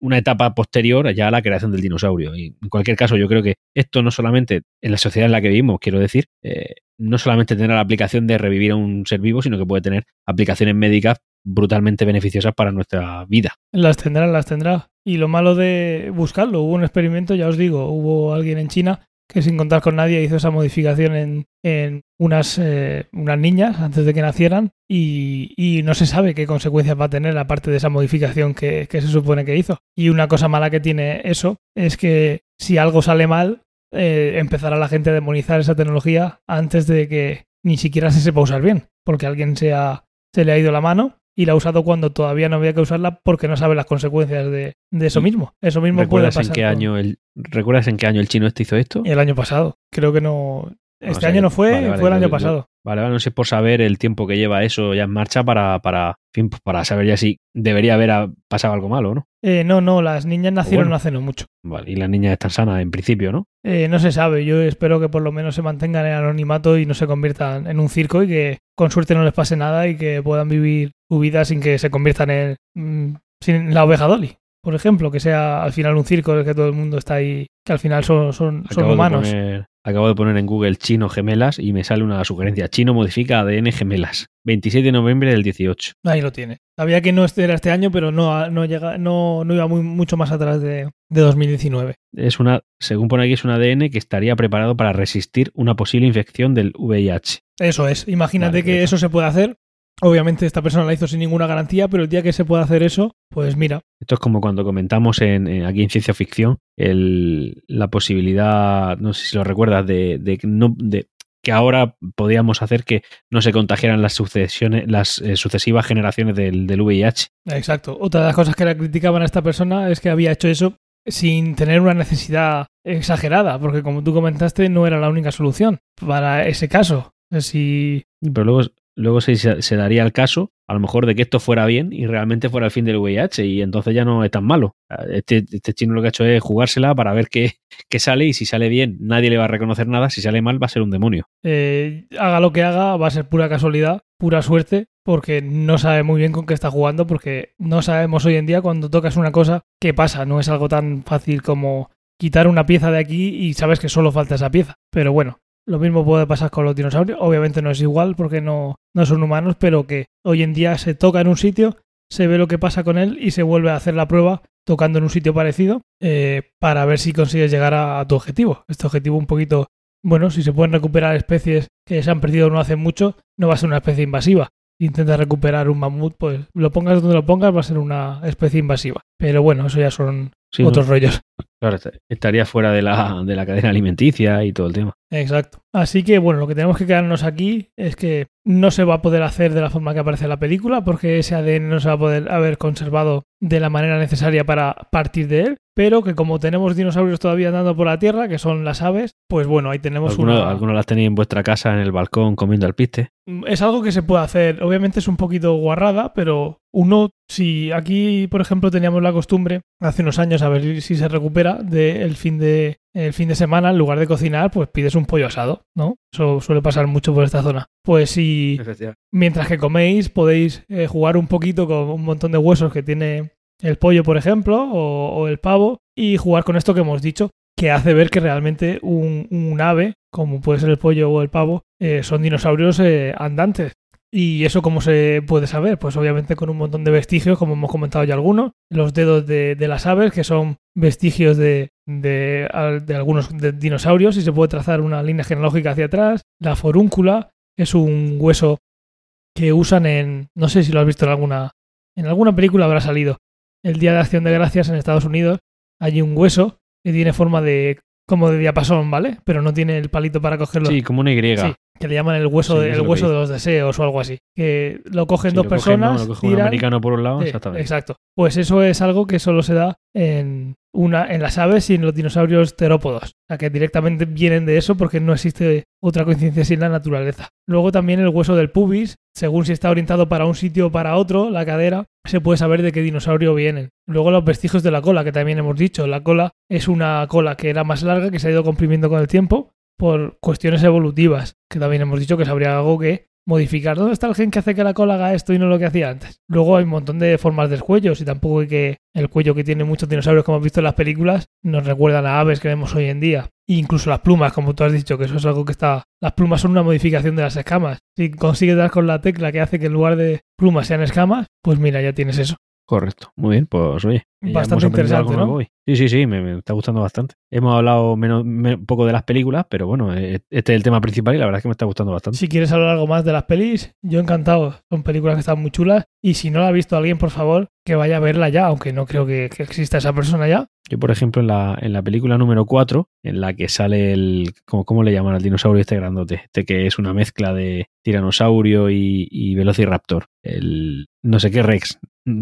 una etapa posterior ya a la creación del dinosaurio. Y en cualquier caso, yo creo que esto no solamente en la sociedad en la que vivimos, quiero decir, eh, no solamente tendrá la aplicación de revivir a un ser vivo, sino que puede tener aplicaciones médicas brutalmente beneficiosas para nuestra vida. Las tendrá, las tendrá. Y lo malo de buscarlo, hubo un experimento, ya os digo, hubo alguien en China que sin contar con nadie hizo esa modificación en, en unas, eh, unas niñas antes de que nacieran y, y, no se sabe qué consecuencias va a tener aparte de esa modificación que, que, se supone que hizo. Y una cosa mala que tiene eso es que si algo sale mal, eh, empezará la gente a demonizar esa tecnología antes de que ni siquiera se sepa usar bien, porque alguien se, ha, se le ha ido la mano y la ha usado cuando todavía no había que usarla porque no sabe las consecuencias de, eso mismo. Eso mismo puede pasar. En qué año el, ¿Recuerdas en qué año el chino este hizo esto? El año pasado. Creo que no. Este año no fue, fue el año pasado. Vale, vale, no sé por saber el tiempo que lleva eso ya en marcha para, para, fin, pues para saber ya si debería haber pasado algo malo, ¿no? Eh, no, no, las niñas nacieron hace no mucho. Vale, y las niñas están sanas en principio, ¿no? Eh, no se sabe, yo espero que por lo menos se mantengan en anonimato y no se conviertan en un circo y que con suerte no les pase nada y que puedan vivir su vida sin que se conviertan en mm, sin la oveja Dolly por ejemplo, que sea al final un circo en el que todo el mundo está ahí, que al final son, son, humanos. Acabo de poner en Google chino gemelas y me sale una sugerencia. Chino modifica ADN gemelas. 27 de noviembre del 18. Ahí lo tiene. Sabía que no era este año, pero no, no, llega, no, no iba muy, mucho más atrás de, de 2019. Es una, según pone aquí, es un ADN que estaría preparado para resistir una posible infección del VIH. Eso es. Imagínate que eso se puede hacer Obviamente esta persona la hizo sin ninguna garantía, pero el día que se pueda hacer eso, pues mira. Esto es como cuando comentamos en, aquí en ciencia ficción el, la posibilidad, no sé si lo recuerdas, de, de, no, de que ahora podíamos hacer que no se contagiaran las sucesiones, las eh, sucesivas generaciones del, del VIH. Exacto. Otra de las cosas que le criticaban a esta persona es que había hecho eso sin tener una necesidad exagerada, porque como tú comentaste, no era la única solución para ese caso. Si... Pero luego, luego se, daría el caso, a lo mejor, de que esto fuera bien y realmente fuera el fin del VIH y entonces ya no es tan malo. Este, este chino lo que ha hecho es jugársela para ver qué, (laughs) qué, sale y si sale bien nadie le va a reconocer nada, si sale mal va a ser un demonio. Eh, haga lo que haga, va a ser pura casualidad, pura suerte, porque no sabe muy bien con qué está jugando, porque no sabemos hoy en día cuando tocas una cosa qué pasa, no es algo tan fácil como quitar una pieza de aquí y sabes que solo falta esa pieza. Pero bueno, lo mismo puede pasar con los dinosaurios. Obviamente no es igual porque no, no son humanos, pero que hoy en día se toca en un sitio, se ve lo que pasa con él y se vuelve a hacer la prueba tocando en un sitio parecido eh, para ver si consigues llegar a, tu objetivo. Este objetivo un poquito, bueno, si se pueden recuperar especies que se han perdido no hace mucho, no va a ser una especie invasiva. Si intentas recuperar un mamut, pues lo pongas donde lo pongas, va a ser una especie invasiva. Pero bueno, eso ya son otros rollos. Claro, estaría fuera de la, de la cadena alimenticia y todo el tema. Exacto. Así que bueno, lo que tenemos que quedarnos aquí es que no se va a poder hacer de la forma que aparece en la película, porque ese ADN no se va a poder haber conservado de la manera necesaria para partir de él, pero que como tenemos dinosaurios todavía andando por la Tierra, que son las aves, pues bueno, ahí tenemos ¿Alguno, una... ¿Algunos las tenéis en vuestra casa, en el balcón, comiendo al piste? Mm, es algo que se puede hacer. Obviamente es un poquito guarrada, pero uno, si aquí, por ejemplo, teníamos la costumbre hace unos años, a ver si se recupera, del fin de el fin de semana, en lugar de cocinar, pues pides un pollo asado, ¿no? Eso suele pasar mucho por esta zona. Pues si mientras que coméis podéis eh, jugar un poquito con un montón de huesos que tiene el pollo, por ejemplo, o, el pavo, y jugar con esto que hemos dicho, que hace ver que realmente un, ave, como puede ser el pollo o el pavo, eh, son dinosaurios eh, andantes. ¿Y eso cómo se puede saber? Pues obviamente con un montón de vestigios, como hemos comentado ya algunos. Los dedos de, las aves, que son vestigios de, de, algunos dinosaurios, y se puede trazar una línea genealógica hacia atrás. La forúncula es un hueso que usan en. No sé si lo has visto en alguna. En alguna película habrá salido. El Día de Acción de Gracias en Estados Unidos. Hay un hueso que tiene forma de. Como de diapasón, ¿vale? Pero no tiene el palito para cogerlo. Sí, como una Y que le llaman el hueso, de, el hueso de los deseos o algo así. Que lo cogen dos personas. lo un americano por un lado, exactamente. Exacto. Pues eso es algo que solo se da en, una, en las aves y en los dinosaurios terópodos. O sea, que directamente vienen de eso porque no existe otra coincidencia sin la naturaleza. Luego también el hueso del pubis, según si está orientado para un sitio o para otro, la cadera, se puede saber de qué dinosaurio vienen. Luego los vestigios de la cola, que también hemos dicho. La cola es una cola que era más larga, que se ha ido comprimiendo con el tiempo por cuestiones evolutivas, que también hemos dicho que se habría algo que modificar. ¿Dónde está el gen que hace que la cola haga esto y no lo que hacía antes? Luego hay un montón de formas del cuello, y tampoco hay que el cuello que tiene muchos dinosaurios como hemos visto en las películas nos recuerdan a aves que vemos hoy en día. E incluso las plumas, como tú has dicho, que eso es algo que está... Las plumas son una modificación de las escamas. Si consigues dar con la tecla que hace que en lugar de plumas sean escamas, pues mira, ya tienes eso. Correcto, muy bien, pues oye. Bastante interesante, ¿no? Sí, sí, sí, me, está gustando bastante. Hemos hablado menos, un poco de las películas, pero bueno, eh, este es el tema principal y la verdad es que me está gustando bastante. Si quieres hablar algo más de las pelis, yo encantado. Son películas que están muy chulas y si no la ha visto alguien, por favor, que vaya a verla ya, aunque no creo que, exista esa persona ya. Yo, por ejemplo, en la, en la película número 4, en la que sale el. ¿Cómo, cómo le llaman al dinosaurio este grandote? Este que es una mezcla de tiranosaurio y, y velociraptor. El. No sé qué Rex.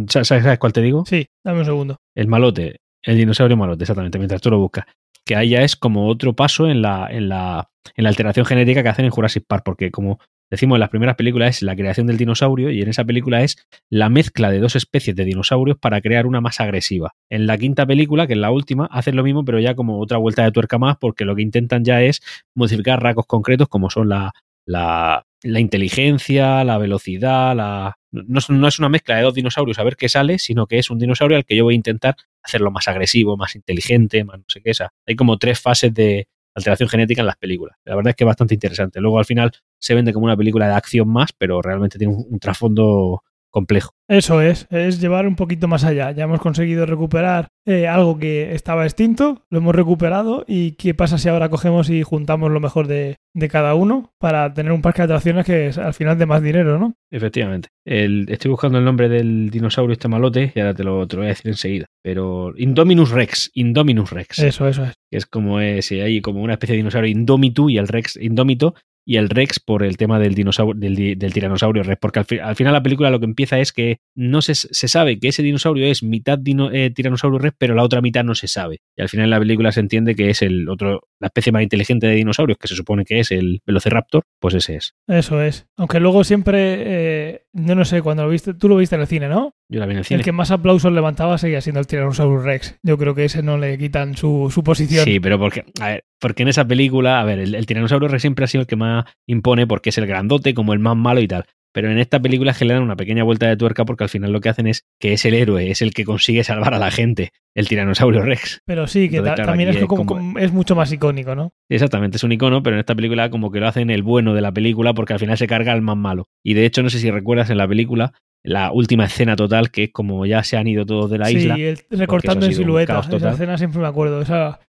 ¿Sabes, cuál te digo? Sí, dame un segundo. El malote, el dinosaurio malote, exactamente, mientras tú lo buscas. Que ahí ya es como otro paso en la, en la, en la alteración genética que hacen en Jurassic Park, porque como decimos en las primeras películas es la creación del dinosaurio y en esa película es la mezcla de dos especies de dinosaurios para crear una más agresiva. En la quinta película, que es la última, hacen lo mismo pero ya como otra vuelta de tuerca más porque lo que intentan ya es modificar rasgos concretos como son la, la, la inteligencia, la velocidad, la... No, es una mezcla de dos dinosaurios a ver qué sale, sino que es un dinosaurio al que yo voy a intentar hacerlo más agresivo, más inteligente, más no sé qué. Esa. Hay como tres fases de alteración genética en las películas. La verdad es que es bastante interesante. Luego al final se vende como una película de acción más, pero realmente tiene un trasfondo complejo. Eso es, es llevar un poquito más allá. Ya hemos conseguido recuperar eh, algo que estaba extinto, lo hemos recuperado y qué pasa si ahora cogemos y juntamos lo mejor de, cada uno para tener un parque de atracciones que es al final de más dinero, ¿no? Efectivamente. estoy buscando el nombre del dinosaurio este malote y ahora te lo, voy a decir enseguida. Pero Indominus Rex, Indominus Rex. Eso, eso es. es como es, hay como una especie de dinosaurio indómito y el Rex indómito y el Rex por el tema del dinosaurio, del, tiranosaurio Rex, porque al, final la película lo que empieza es que no se, se sabe que ese dinosaurio es mitad eh, tiranosaurio Rex, pero la otra mitad no se sabe. Y al final la película se entiende que es el otro, la especie más inteligente de dinosaurios, que se supone que es el Velociraptor, pues ese es. Eso es. Aunque luego siempre, eh, no sé, cuando lo viste, tú lo viste en el cine, ¿no? Yo la vi en el cine. El que más aplausos levantaba seguía siendo el Tyrannosaurus Rex. Yo creo que ese no le quitan su, su posición. Sí, pero porque, a ver, porque en esa película, a ver, el, el Tiranosaurio Rex siempre ha sido el que más impone porque es el grandote, como el más malo y tal. Pero en esta película es que le dan una pequeña vuelta de tuerca porque al final lo que hacen es que es el héroe, es el que consigue salvar a la gente, el tiranosaurio Rex. Pero sí, que Entonces, claro, también es, como- es mucho más icónico, ¿no? Exactamente, es un icono, pero en esta película como que lo hacen el bueno de la película porque al final se carga al más malo. Y de hecho, no sé si recuerdas en la película la última escena total, que es como ya se han ido todos de la sí, isla. él recortando en sido un silueta. caos Esa escena siempre me acuerdo.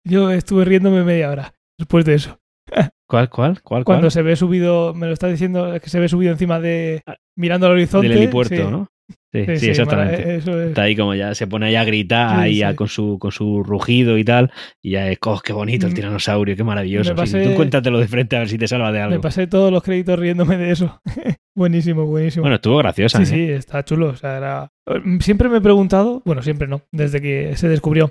Yo estuve riéndome media hora después de eso. ¿Cuál, cuál, cuál? Cuando cuál? se ve subido, me lo está diciendo, que se ve subido encima de. mirando al horizonte. Del helipuerto, sí. ¿no? Sí, Sí, sí, exactamente. mara- eso es. Está ahí como ya se pone ahí a gritar Sí, sí. con su con su rugido y tal y ya es oh, qué bonito el Mm. tiranosaurio qué maravilloso Me pasé- tú cuéntatelo de frente a ver si te salva de Me algo pasé todos los créditos riéndome de eso. (laughs) buenísimo, buenísimo. bueno estuvo graciosa Sí, ¿eh? sí, está chulo. O sea, era... Siempre me he preguntado, bueno, siempre no, desde que se descubrió,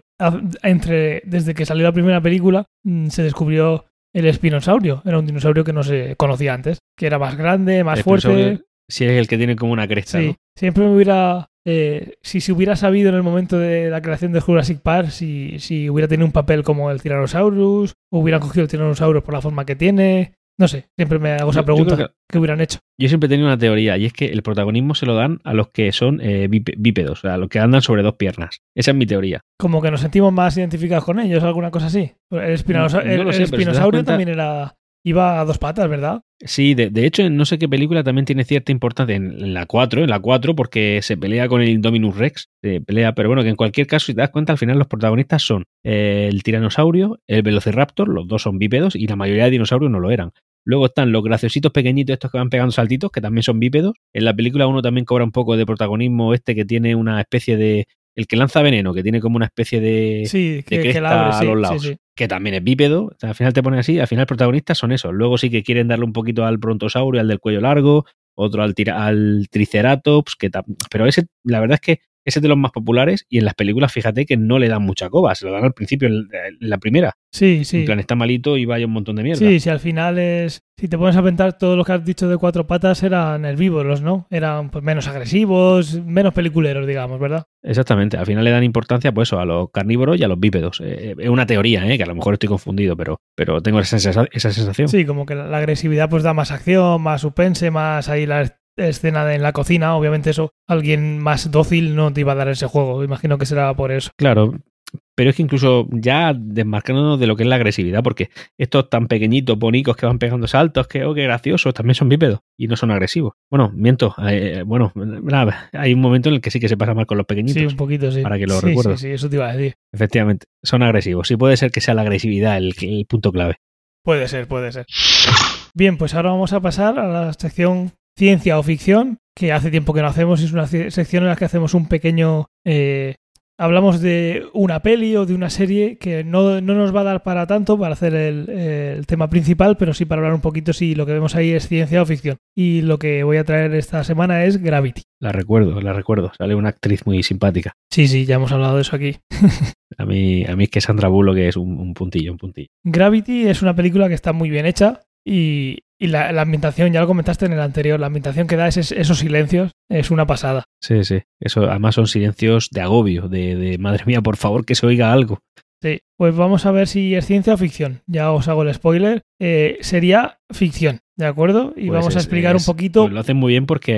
entre, desde que salió la primera película, mm, se descubrió el espinosaurio. Era un dinosaurio que no se conocía antes, que era más grande, más El fuerte. Sí es el que tiene como una cresta Sí, ¿no? siempre me hubiera, eh, si se hubiera sabido en el momento de la creación de Jurassic Park, si, si hubiera tenido un papel como el Tyrannosaurus, o hubieran cogido el Tyrannosaurus por la forma que tiene. No sé, siempre me hago esa pregunta. que- ¿Qué hubieran hecho? yo siempre he tenido una teoría y es que el protagonismo se lo dan a los que son eh, bípe- bípedos o sea a los que andan sobre dos piernas esa es mi teoría Como que nos sentimos más identificados con ellos, alguna cosa así. El, No sé, si espinosaurio cuenta- también era. Iba a dos patas, ¿verdad? Sí, de, de hecho, en no sé qué película también tiene cierta importancia en, la 4, en la 4, porque se pelea con el Indominus Rex, se pelea, pero bueno, que en cualquier caso, si te das cuenta, al final los protagonistas son eh, el tiranosaurio, el velociraptor, los dos son bípedos y la mayoría de dinosaurios no lo eran. Luego están los graciositos pequeñitos estos que van pegando saltitos, que también son bípedos. En la película uno también cobra un poco de protagonismo este que tiene una especie de... El que lanza veneno, que tiene como una especie de Sí, que, cresta abre, a los lados. sí. que también es bípedo, o sea, al final te ponen así, al final protagonistas son esos. Luego sí que quieren darle un poquito al brontosaurio, al del cuello largo, otro al, tira- al triceratops, que pero ese, la verdad es que ese es de los más populares y en las películas fíjate que no le dan mucha coba, se lo dan al principio en, la primera. Sí, sí. En plan, está malito y vaya un montón de mierda. Sí, si al final es. Si te pones a pensar, todo lo que has dicho de cuatro patas eran herbívoros, ¿no? Eran pues, menos agresivos, menos peliculeros, digamos, ¿verdad? Exactamente, al final le dan importancia pues eso, a los carnívoros y a los bípedos. Eh, es una teoría, ¿eh? que a lo mejor estoy confundido, pero, pero tengo esa, sensa- esa sensación. Sí, como que la, agresividad pues da más acción, más suspense, más ahí la es- escena en la cocina. Obviamente, eso, alguien más dócil no te iba a dar ese juego. Imagino que será por eso. Claro, pero es que incluso ya desmarcándonos de lo que es la agresividad, porque estos tan pequeñitos, bonicos que van pegando saltos, que oh, qué graciosos, también son bípedos y no son agresivos. Bueno, miento, eh, bueno, nada, hay un momento en el que sí que se pasa mal con los pequeñitos. Sí, un poquito, sí. para que lo sí, recuerdes. Sí, sí, eso te iba a decir. Efectivamente, son agresivos. Sí puede ser que sea la agresividad el, el punto clave. Puede ser, puede ser. Bien, pues ahora vamos a pasar a la sección ciencia o ficción, que hace tiempo que no hacemos. Es una ci- sección en la que hacemos un pequeño... eh, hablamos de una peli o de una serie que no, no nos va a dar para tanto para hacer el, el tema principal, pero sí para hablar un poquito si lo que vemos ahí es ciencia o ficción. Y lo que voy a traer esta semana es Gravity. La recuerdo, la recuerdo. Sale una actriz muy simpática. Sí, sí, ya hemos hablado de eso aquí. (laughs) A mí, a mí es que Sandra Bullock es un, un puntillo, un puntillo. Gravity es una película que está muy bien hecha y, y la, la ambientación, ya lo comentaste en el anterior, la ambientación que da es, esos silencios es una pasada. Sí, sí. Eso además son silencios de agobio, de, de madre mía, por favor, que se oiga algo. Sí, pues vamos a ver si es ciencia o ficción. Ya os hago el spoiler. Eh, sería ficción, ¿de acuerdo? Y Pues vamos a explicar es- un poquito. pues lo hacen muy bien porque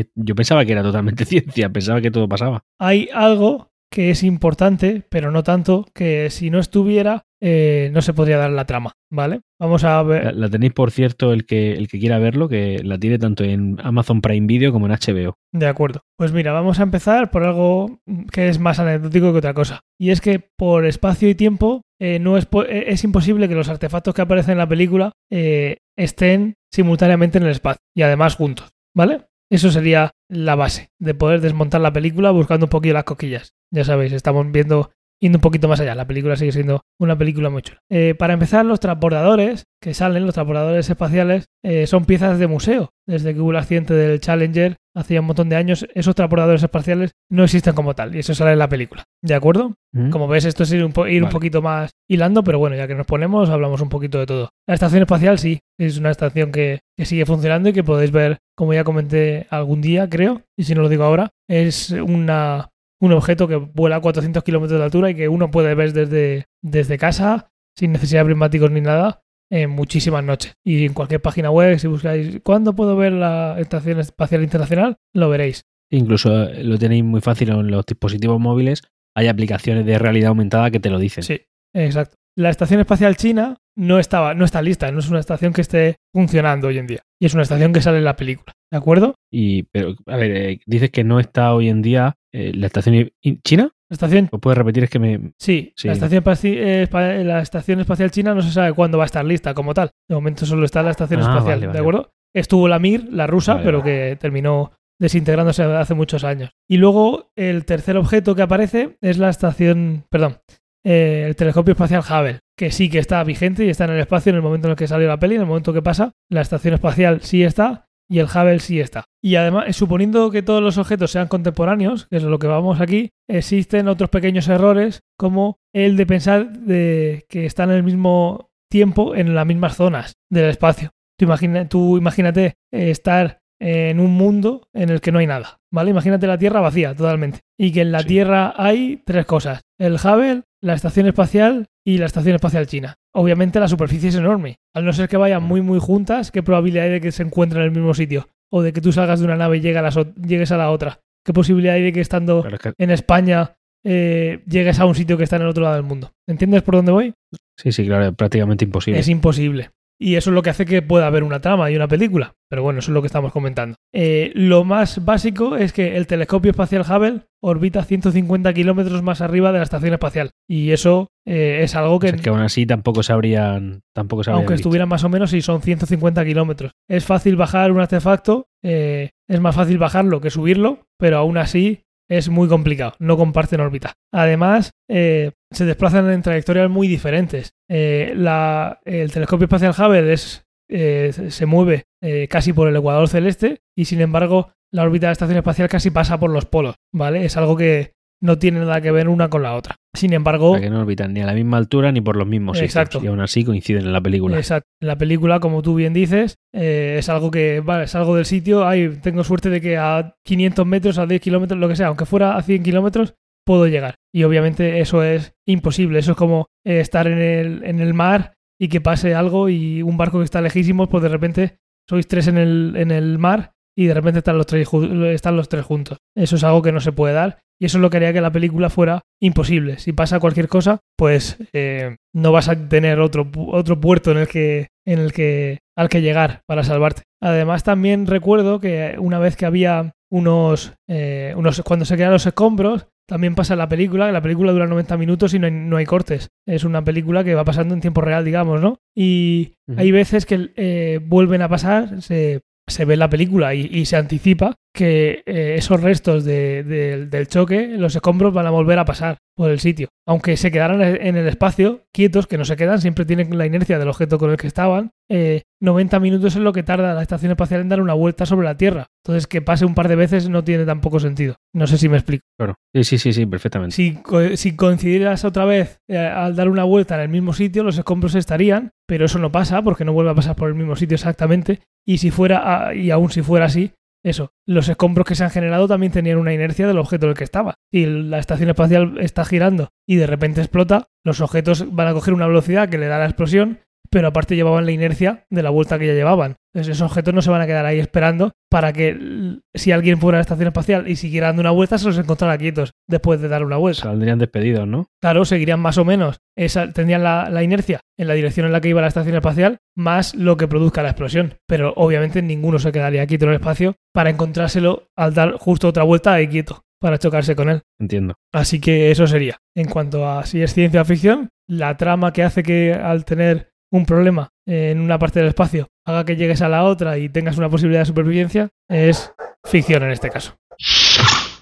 eh, yo pensaba que era totalmente (laughs) ciencia, pensaba que todo pasaba. Hay algo que es importante, pero no tanto, que si no estuviera, eh, no se podría dar la trama, ¿vale? Vamos a ver. la tenéis, por cierto, el que, el que quiera verlo, que la tiene tanto en Amazon Prime Video como en HBO. De acuerdo. Pues mira, vamos a empezar por algo que es más anecdótico que otra cosa. Y es que por espacio y tiempo eh, no es, eh, es imposible que los artefactos que aparecen en la película eh, estén simultáneamente en el espacio y además juntos, ¿vale? Eso sería la base de poder desmontar la película buscando un poquillo las coquillas. Ya sabéis, estamos viendo yendo un poquito más allá. La película sigue siendo una película muy chula. Eh, para empezar, los transbordadores que salen, los transbordadores espaciales, eh, son piezas de museo. Desde que hubo el accidente del Challenger hace un montón de años, esos transportadores espaciales no existen como tal. Y eso sale en la película. ¿De acuerdo? Mm. Como ves, esto es ir, un, po- ir un poquito más hilando, pero bueno, ya que nos ponemos, hablamos un poquito de todo. La estación espacial sí, es una estación que, que sigue funcionando y que podéis ver, como ya comenté algún día, creo, y si no lo digo ahora, es una, un objeto que vuela a 400 kilómetros de altura y que uno puede ver desde, desde casa, sin necesidad de prismáticos ni nada, en muchísimas noches. Y en cualquier página web, si buscáis ¿cuándo puedo ver la Estación Espacial Internacional? Lo veréis. Incluso eh, lo tenéis muy fácil en los dispositivos móviles. Hay aplicaciones de realidad aumentada que te lo dicen. Sí, exacto. La Estación Espacial China no estaba, no está lista, no es una estación que esté funcionando hoy en día. Y es una estación que sale en la película. ¿De acuerdo? Y, pero, a ver, eh, dices que no está hoy en día eh, la estación china. La estación, ¿Lo puedes repetir? Es que me. sí, Sí. La, estación eh, espa- la Estación Espacial China no se sabe cuándo va a estar lista como tal. De momento solo está la Estación Ah, Espacial, vale, vale, ¿de acuerdo? Estuvo la Mir, la rusa, Vale, pero que terminó desintegrándose hace muchos años. Y luego el tercer objeto que aparece es la estación, perdón, eh, el telescopio espacial Hubble, que sí que está vigente y está en el espacio en el momento en el que salió la peli, en el momento que pasa, la estación espacial sí está y el Hubble sí está. Y además, eh, suponiendo que todos los objetos sean contemporáneos, que es lo que vamos aquí, existen otros pequeños errores como el de pensar de que están en el mismo tiempo en las mismas zonas del espacio. Tú, imagina- tú imagínate eh, estar en un mundo en el que no hay nada, ¿vale? Imagínate la Tierra vacía totalmente y que en la Sí. Tierra hay tres cosas, el Hubble, la Estación Espacial y la Estación Espacial China. Obviamente la superficie es enorme, al no ser que vayan muy muy juntas, ¿qué probabilidad hay de que se encuentren en el mismo sitio? O de que tú salgas de una nave y llegue a llegues a la otra. ¿Qué posibilidad hay de que estando Pero es que- en España eh, llegues a un sitio que está en el otro lado del mundo? ¿Entiendes por dónde voy? sí, sí, claro, es prácticamente imposible. Es imposible. Y eso es lo que hace que pueda haber una trama y una película. Pero bueno, eso es lo que estamos comentando. Eh, lo más básico es que el telescopio espacial Hubble orbita 150 kilómetros más arriba de la estación espacial. Y eso eh, es algo O que, sea, que aún así tampoco se habrían. Tampoco se habrían aunque estuvieran más o menos, sí son 150 kilómetros. Es fácil bajar un artefacto, eh, es más fácil bajarlo que subirlo, pero aún así es muy complicado, no comparten órbita. Además, eh, se desplazan en trayectorias muy diferentes. Eh, la- el telescopio espacial Hubble es, eh, se mueve casi por el ecuador celeste y sin embargo la órbita de la estación espacial casi pasa por los polos, ¿vale? Es algo que no tiene nada que ver una con la otra. Sin embargo, que no orbitan ni a la misma altura ni por los mismos sitios. Exacto. Y aún así coinciden en la película. Exacto. La película, como tú bien dices, eh, es algo que, vale, salgo del sitio, ay, tengo suerte de que a 500 metros, a 10 kilómetros, lo que sea, aunque fuera a 100 kilómetros, puedo llegar. Y obviamente eso es imposible. Eso es como eh, estar en el, en el mar y que pase algo y un barco que está lejísimo, pues de repente sois tres en el, en el mar y de repente están los, tres, están los tres juntos. Eso es algo que no se puede dar y eso es lo que haría que la película fuera imposible. Si pasa cualquier cosa, pues eh, no vas a tener otro, otro puerto en el que en el que al que llegar para salvarte. Además también recuerdo que una vez que había unos, eh, unos cuando se crean los escombros también pasa en la película, que la película dura 90 minutos y no hay, no hay cortes. Es una película que va pasando en tiempo real, digamos, ¿no? Y hay veces que eh, vuelven a pasar, se, se ve la película y, y se anticipa que eh, esos restos de- de- del choque, los escombros van a volver a pasar por el sitio. Aunque se quedaran en el espacio, quietos, que no se quedan, siempre tienen la inercia del objeto con el que estaban. eh, 90 minutos es lo que tarda la estación espacial en dar una vuelta sobre la Tierra. Entonces, que pase un par de veces no tiene tampoco sentido. No sé si me explico. Claro. Sí, sí, sí, sí, perfectamente. Si, co- si coincidieras otra vez eh, al dar una vuelta en el mismo sitio, los escombros estarían, pero eso no pasa porque no vuelve a pasar por el mismo sitio exactamente. Y si fuera, a- y aún si fuera así, eso, los escombros que se han generado también tenían una inercia del objeto en el que estaba. Si la estación espacial está girando y de repente explota, los objetos van a coger una velocidad que le da la explosión, pero aparte llevaban la inercia de la vuelta que ya llevaban. Entonces esos objetos no se van a quedar ahí esperando para que si alguien fuera a la estación espacial y siguiera dando una vuelta, se los encontrara quietos después de dar una vuelta. Saldrían despedidos, ¿no? Claro, seguirían más o menos. Esa, tendrían la, la inercia en la dirección en la que iba la estación espacial, más lo que produzca la explosión. Pero obviamente ninguno se quedaría quieto en el espacio para encontrárselo al dar justo otra vuelta ahí quieto, para chocarse con él. Entiendo. Así que eso sería. En cuanto a si es ciencia ficción, la trama que hace que al tener un problema en una parte del espacio haga que llegues a la otra y tengas una posibilidad de supervivencia es ficción en este caso.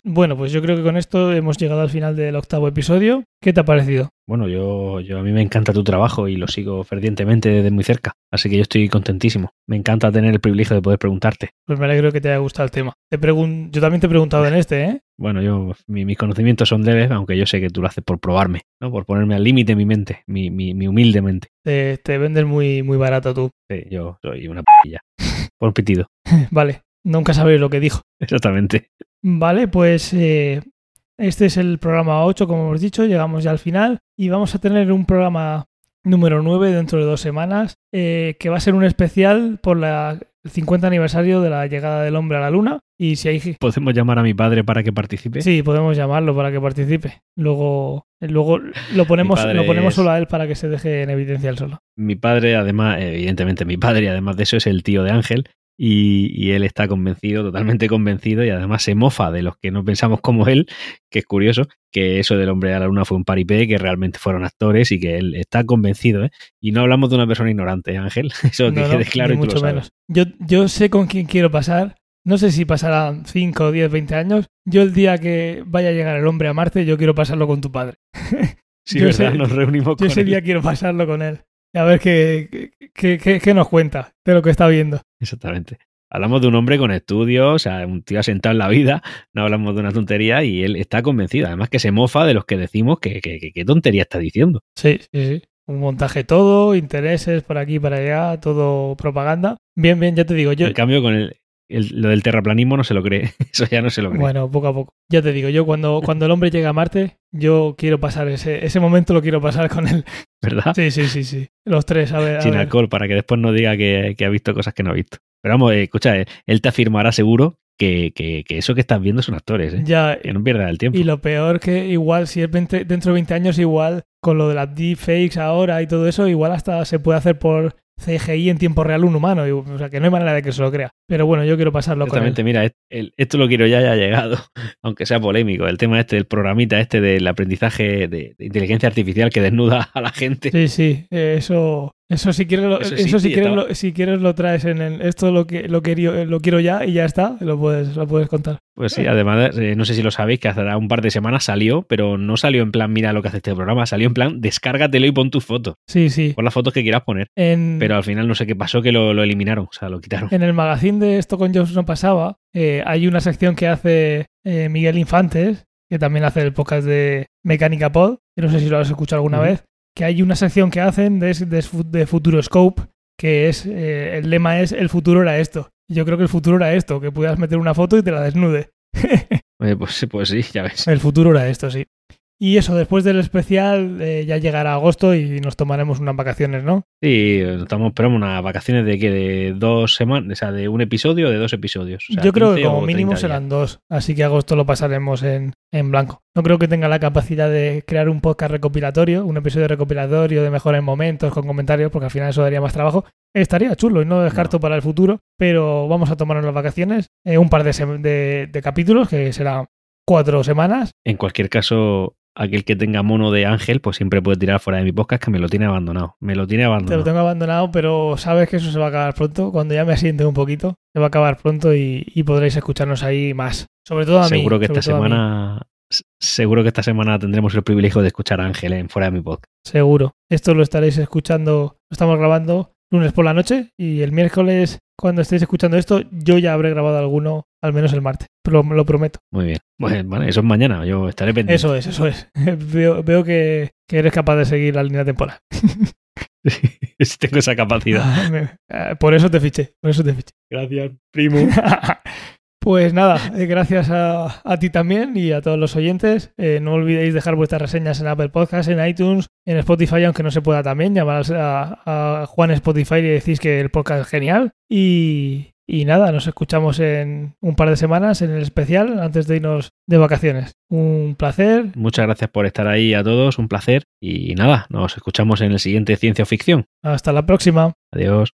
Bueno, pues yo creo que con esto hemos llegado al final del octavo episodio. ¿Qué te ha parecido? Bueno, yo, yo a mí me encanta tu trabajo y lo sigo fervientemente desde muy cerca, así que yo estoy contentísimo. Me encanta tener el privilegio de poder preguntarte. Pues me alegro que te haya gustado el tema. Te pregun yo también te he preguntado en este, ¿eh? Bueno, yo mi, mis conocimientos son leves, aunque yo sé que tú lo haces por probarme, ¿no? Por ponerme al límite mi mente, mi, mi, mi humilde mente. Te, te vendes muy, muy barato tú. Sí, yo soy una p***illa. Por pitido. (laughs) vale, nunca sabréis lo que dijo. Exactamente. Vale, pues eh, este es el programa 8, como hemos dicho, llegamos ya al final y vamos a tener un programa número 9 dentro de dos semanas, eh, que va a ser un especial por la, el 50 aniversario de la llegada del hombre a la luna. Y si hay... ¿Podemos llamar a mi padre para que participe? Sí, podemos llamarlo para que participe. Luego, luego lo, ponemos, lo ponemos es- solo a él para que se deje en evidencia él solo. Mi padre, además, evidentemente mi padre, y además de eso es el tío de Ángel, y, y él está convencido, totalmente convencido, y además se mofa de los que no pensamos como él, que es curioso, que eso del hombre a la luna fue un paripé, que realmente fueron actores y que él está convencido, ¿eh? Y no hablamos de una persona ignorante, ¿eh, Ángel, (laughs) eso que No, no, quede claro y tú lo mucho sabes. menos. Yo, yo sé con quién quiero pasar. No sé si pasarán 5, 10, 20 años. Yo el día que vaya a llegar el hombre a Marte, yo quiero pasarlo con tu padre. (laughs) Sí, Yo ¿verdad? sé- Nos reunimos Yo con ese él. día quiero pasarlo con él. A ver qué, qué, qué- qué nos cuenta de lo que está viendo. Exactamente. Hablamos de un hombre con estudios, o sea, un tío asentado en la vida, no hablamos de una tontería y él está convencido. Además que se mofa de los que decimos que, que, que- qué tontería está diciendo. Sí, sí, sí. Un montaje todo, intereses por aquí, para allá, todo propaganda. Bien, bien, ya te digo, yo, En cambio, con el, el- lo del terraplanismo no se lo cree. (laughs) Eso ya no se lo cree. bueno, poco a poco. Ya te digo, yo cuando, cuando el hombre llega a Marte, yo quiero pasar ese, ese momento, lo quiero pasar con él. ¿Verdad? Sí, sí, sí, sí. Los tres, a ver. a Sin ver. alcohol, para que después no diga que, que ha visto cosas que no ha visto. Pero vamos, eh, escucha, eh, él te afirmará seguro que, que- que eso que estás viendo son actores, ¿eh? Ya, Que no pierdas el tiempo. y lo peor que igual, si es 20 dentro de 20 años, igual con lo de las deepfakes ahora y todo eso, igual hasta se puede hacer por CGI en tiempo real un humano. y- O sea, que no hay manera de que se lo crea. Pero bueno, yo quiero pasarlo con él. Mira, el- esto lo quiero ya haya llegado, (laughs) aunque sea polémico. El tema este del programita este del aprendizaje de, de inteligencia artificial que desnuda a la gente. Sí, sí, eh, eso, eso si quieres, lo, Eso si quieres, lo, si quieres lo traes en el, esto lo que lo quiero, lo quiero ya y ya está, lo puedes, lo puedes contar. Pues sí, además, eh, no sé si lo sabéis, que hace un par de semanas salió, pero no salió en plan, mira lo que hace este programa, salió en plan, descárgatelo y pon tus fotos. Sí, sí. Pon las fotos que quieras poner. En, Pero al final no sé qué pasó, que lo, lo eliminaron, o sea, lo quitaron. en el magazine de Esto con Jobs no pasaba, eh, hay una sección que hace eh, Miguel Infantes, que también hace el podcast de Mecánica Pod, que no sé si lo has escuchado alguna vez, que hay una sección que hacen de, de, de Futuroscope, que es, eh, el lema es, el futuro era esto. Yo creo que el futuro era esto, que pudieras meter una foto y te la desnude. (laughs) Eh, pues, pues sí, ya ves. El futuro era esto, sí. Y eso, después del especial eh, ya llegará agosto y nos tomaremos unas vacaciones, ¿no? Sí, estamos, esperamos unas vacaciones de que de dos semanas, o sea, de un episodio o de dos episodios. O sea, Yo creo que 15 o como mínimo 30 días. serán dos, así que agosto lo pasaremos en, en blanco. No creo que tenga la capacidad de crear un podcast recopilatorio, un episodio recopilatorio de mejores momentos con comentarios, porque al final eso daría más trabajo. Estaría chulo y no lo descarto No. para el futuro, pero vamos a tomarnos las vacaciones, eh, un par de, de, de capítulos, que serán cuatro semanas. En cualquier caso, aquel que tenga mono de ángel, pues siempre puede tirar fuera de mi podcast que me lo tiene abandonado. Me lo tiene Te abandonado. lo tengo abandonado, pero sabes que eso se va a acabar pronto. Cuando ya me asiente un poquito, se va a acabar pronto y, y podréis escucharnos ahí más. Sobre todo a mí. Seguro que sobre esta mí. semana. Seguro que esta semana tendremos el privilegio de escuchar a Ángel en fuera de mi podcast. Seguro. Esto lo estaréis escuchando, lo estamos grabando lunes por la noche y el miércoles, cuando estéis escuchando esto, yo ya habré grabado alguno, al menos el martes. Lo, lo prometo. Muy bien. Bueno, vale, eso es mañana. Yo estaré pendiente. Eso es, eso es. (laughs) veo veo que, que eres capaz de seguir la línea temporal. (laughs) (laughs) Sí, tengo esa capacidad. Me- eh, por eso te fiché, por eso te fiché. Gracias, primo. Pues nada, eh, gracias a, a ti también y a todos los oyentes. Eh, no olvidéis dejar vuestras reseñas en Apple Podcasts, en iTunes, en Spotify, aunque no se pueda también. Llamar a, a Juan Spotify y decís que el podcast es genial. Y, y nada, nos escuchamos en un par de semanas en el especial antes de irnos de vacaciones. Un placer. Muchas gracias por estar ahí a todos. Un placer. Y nada, nos escuchamos en el siguiente Ciencia o Ficción. Hasta la próxima. Adiós.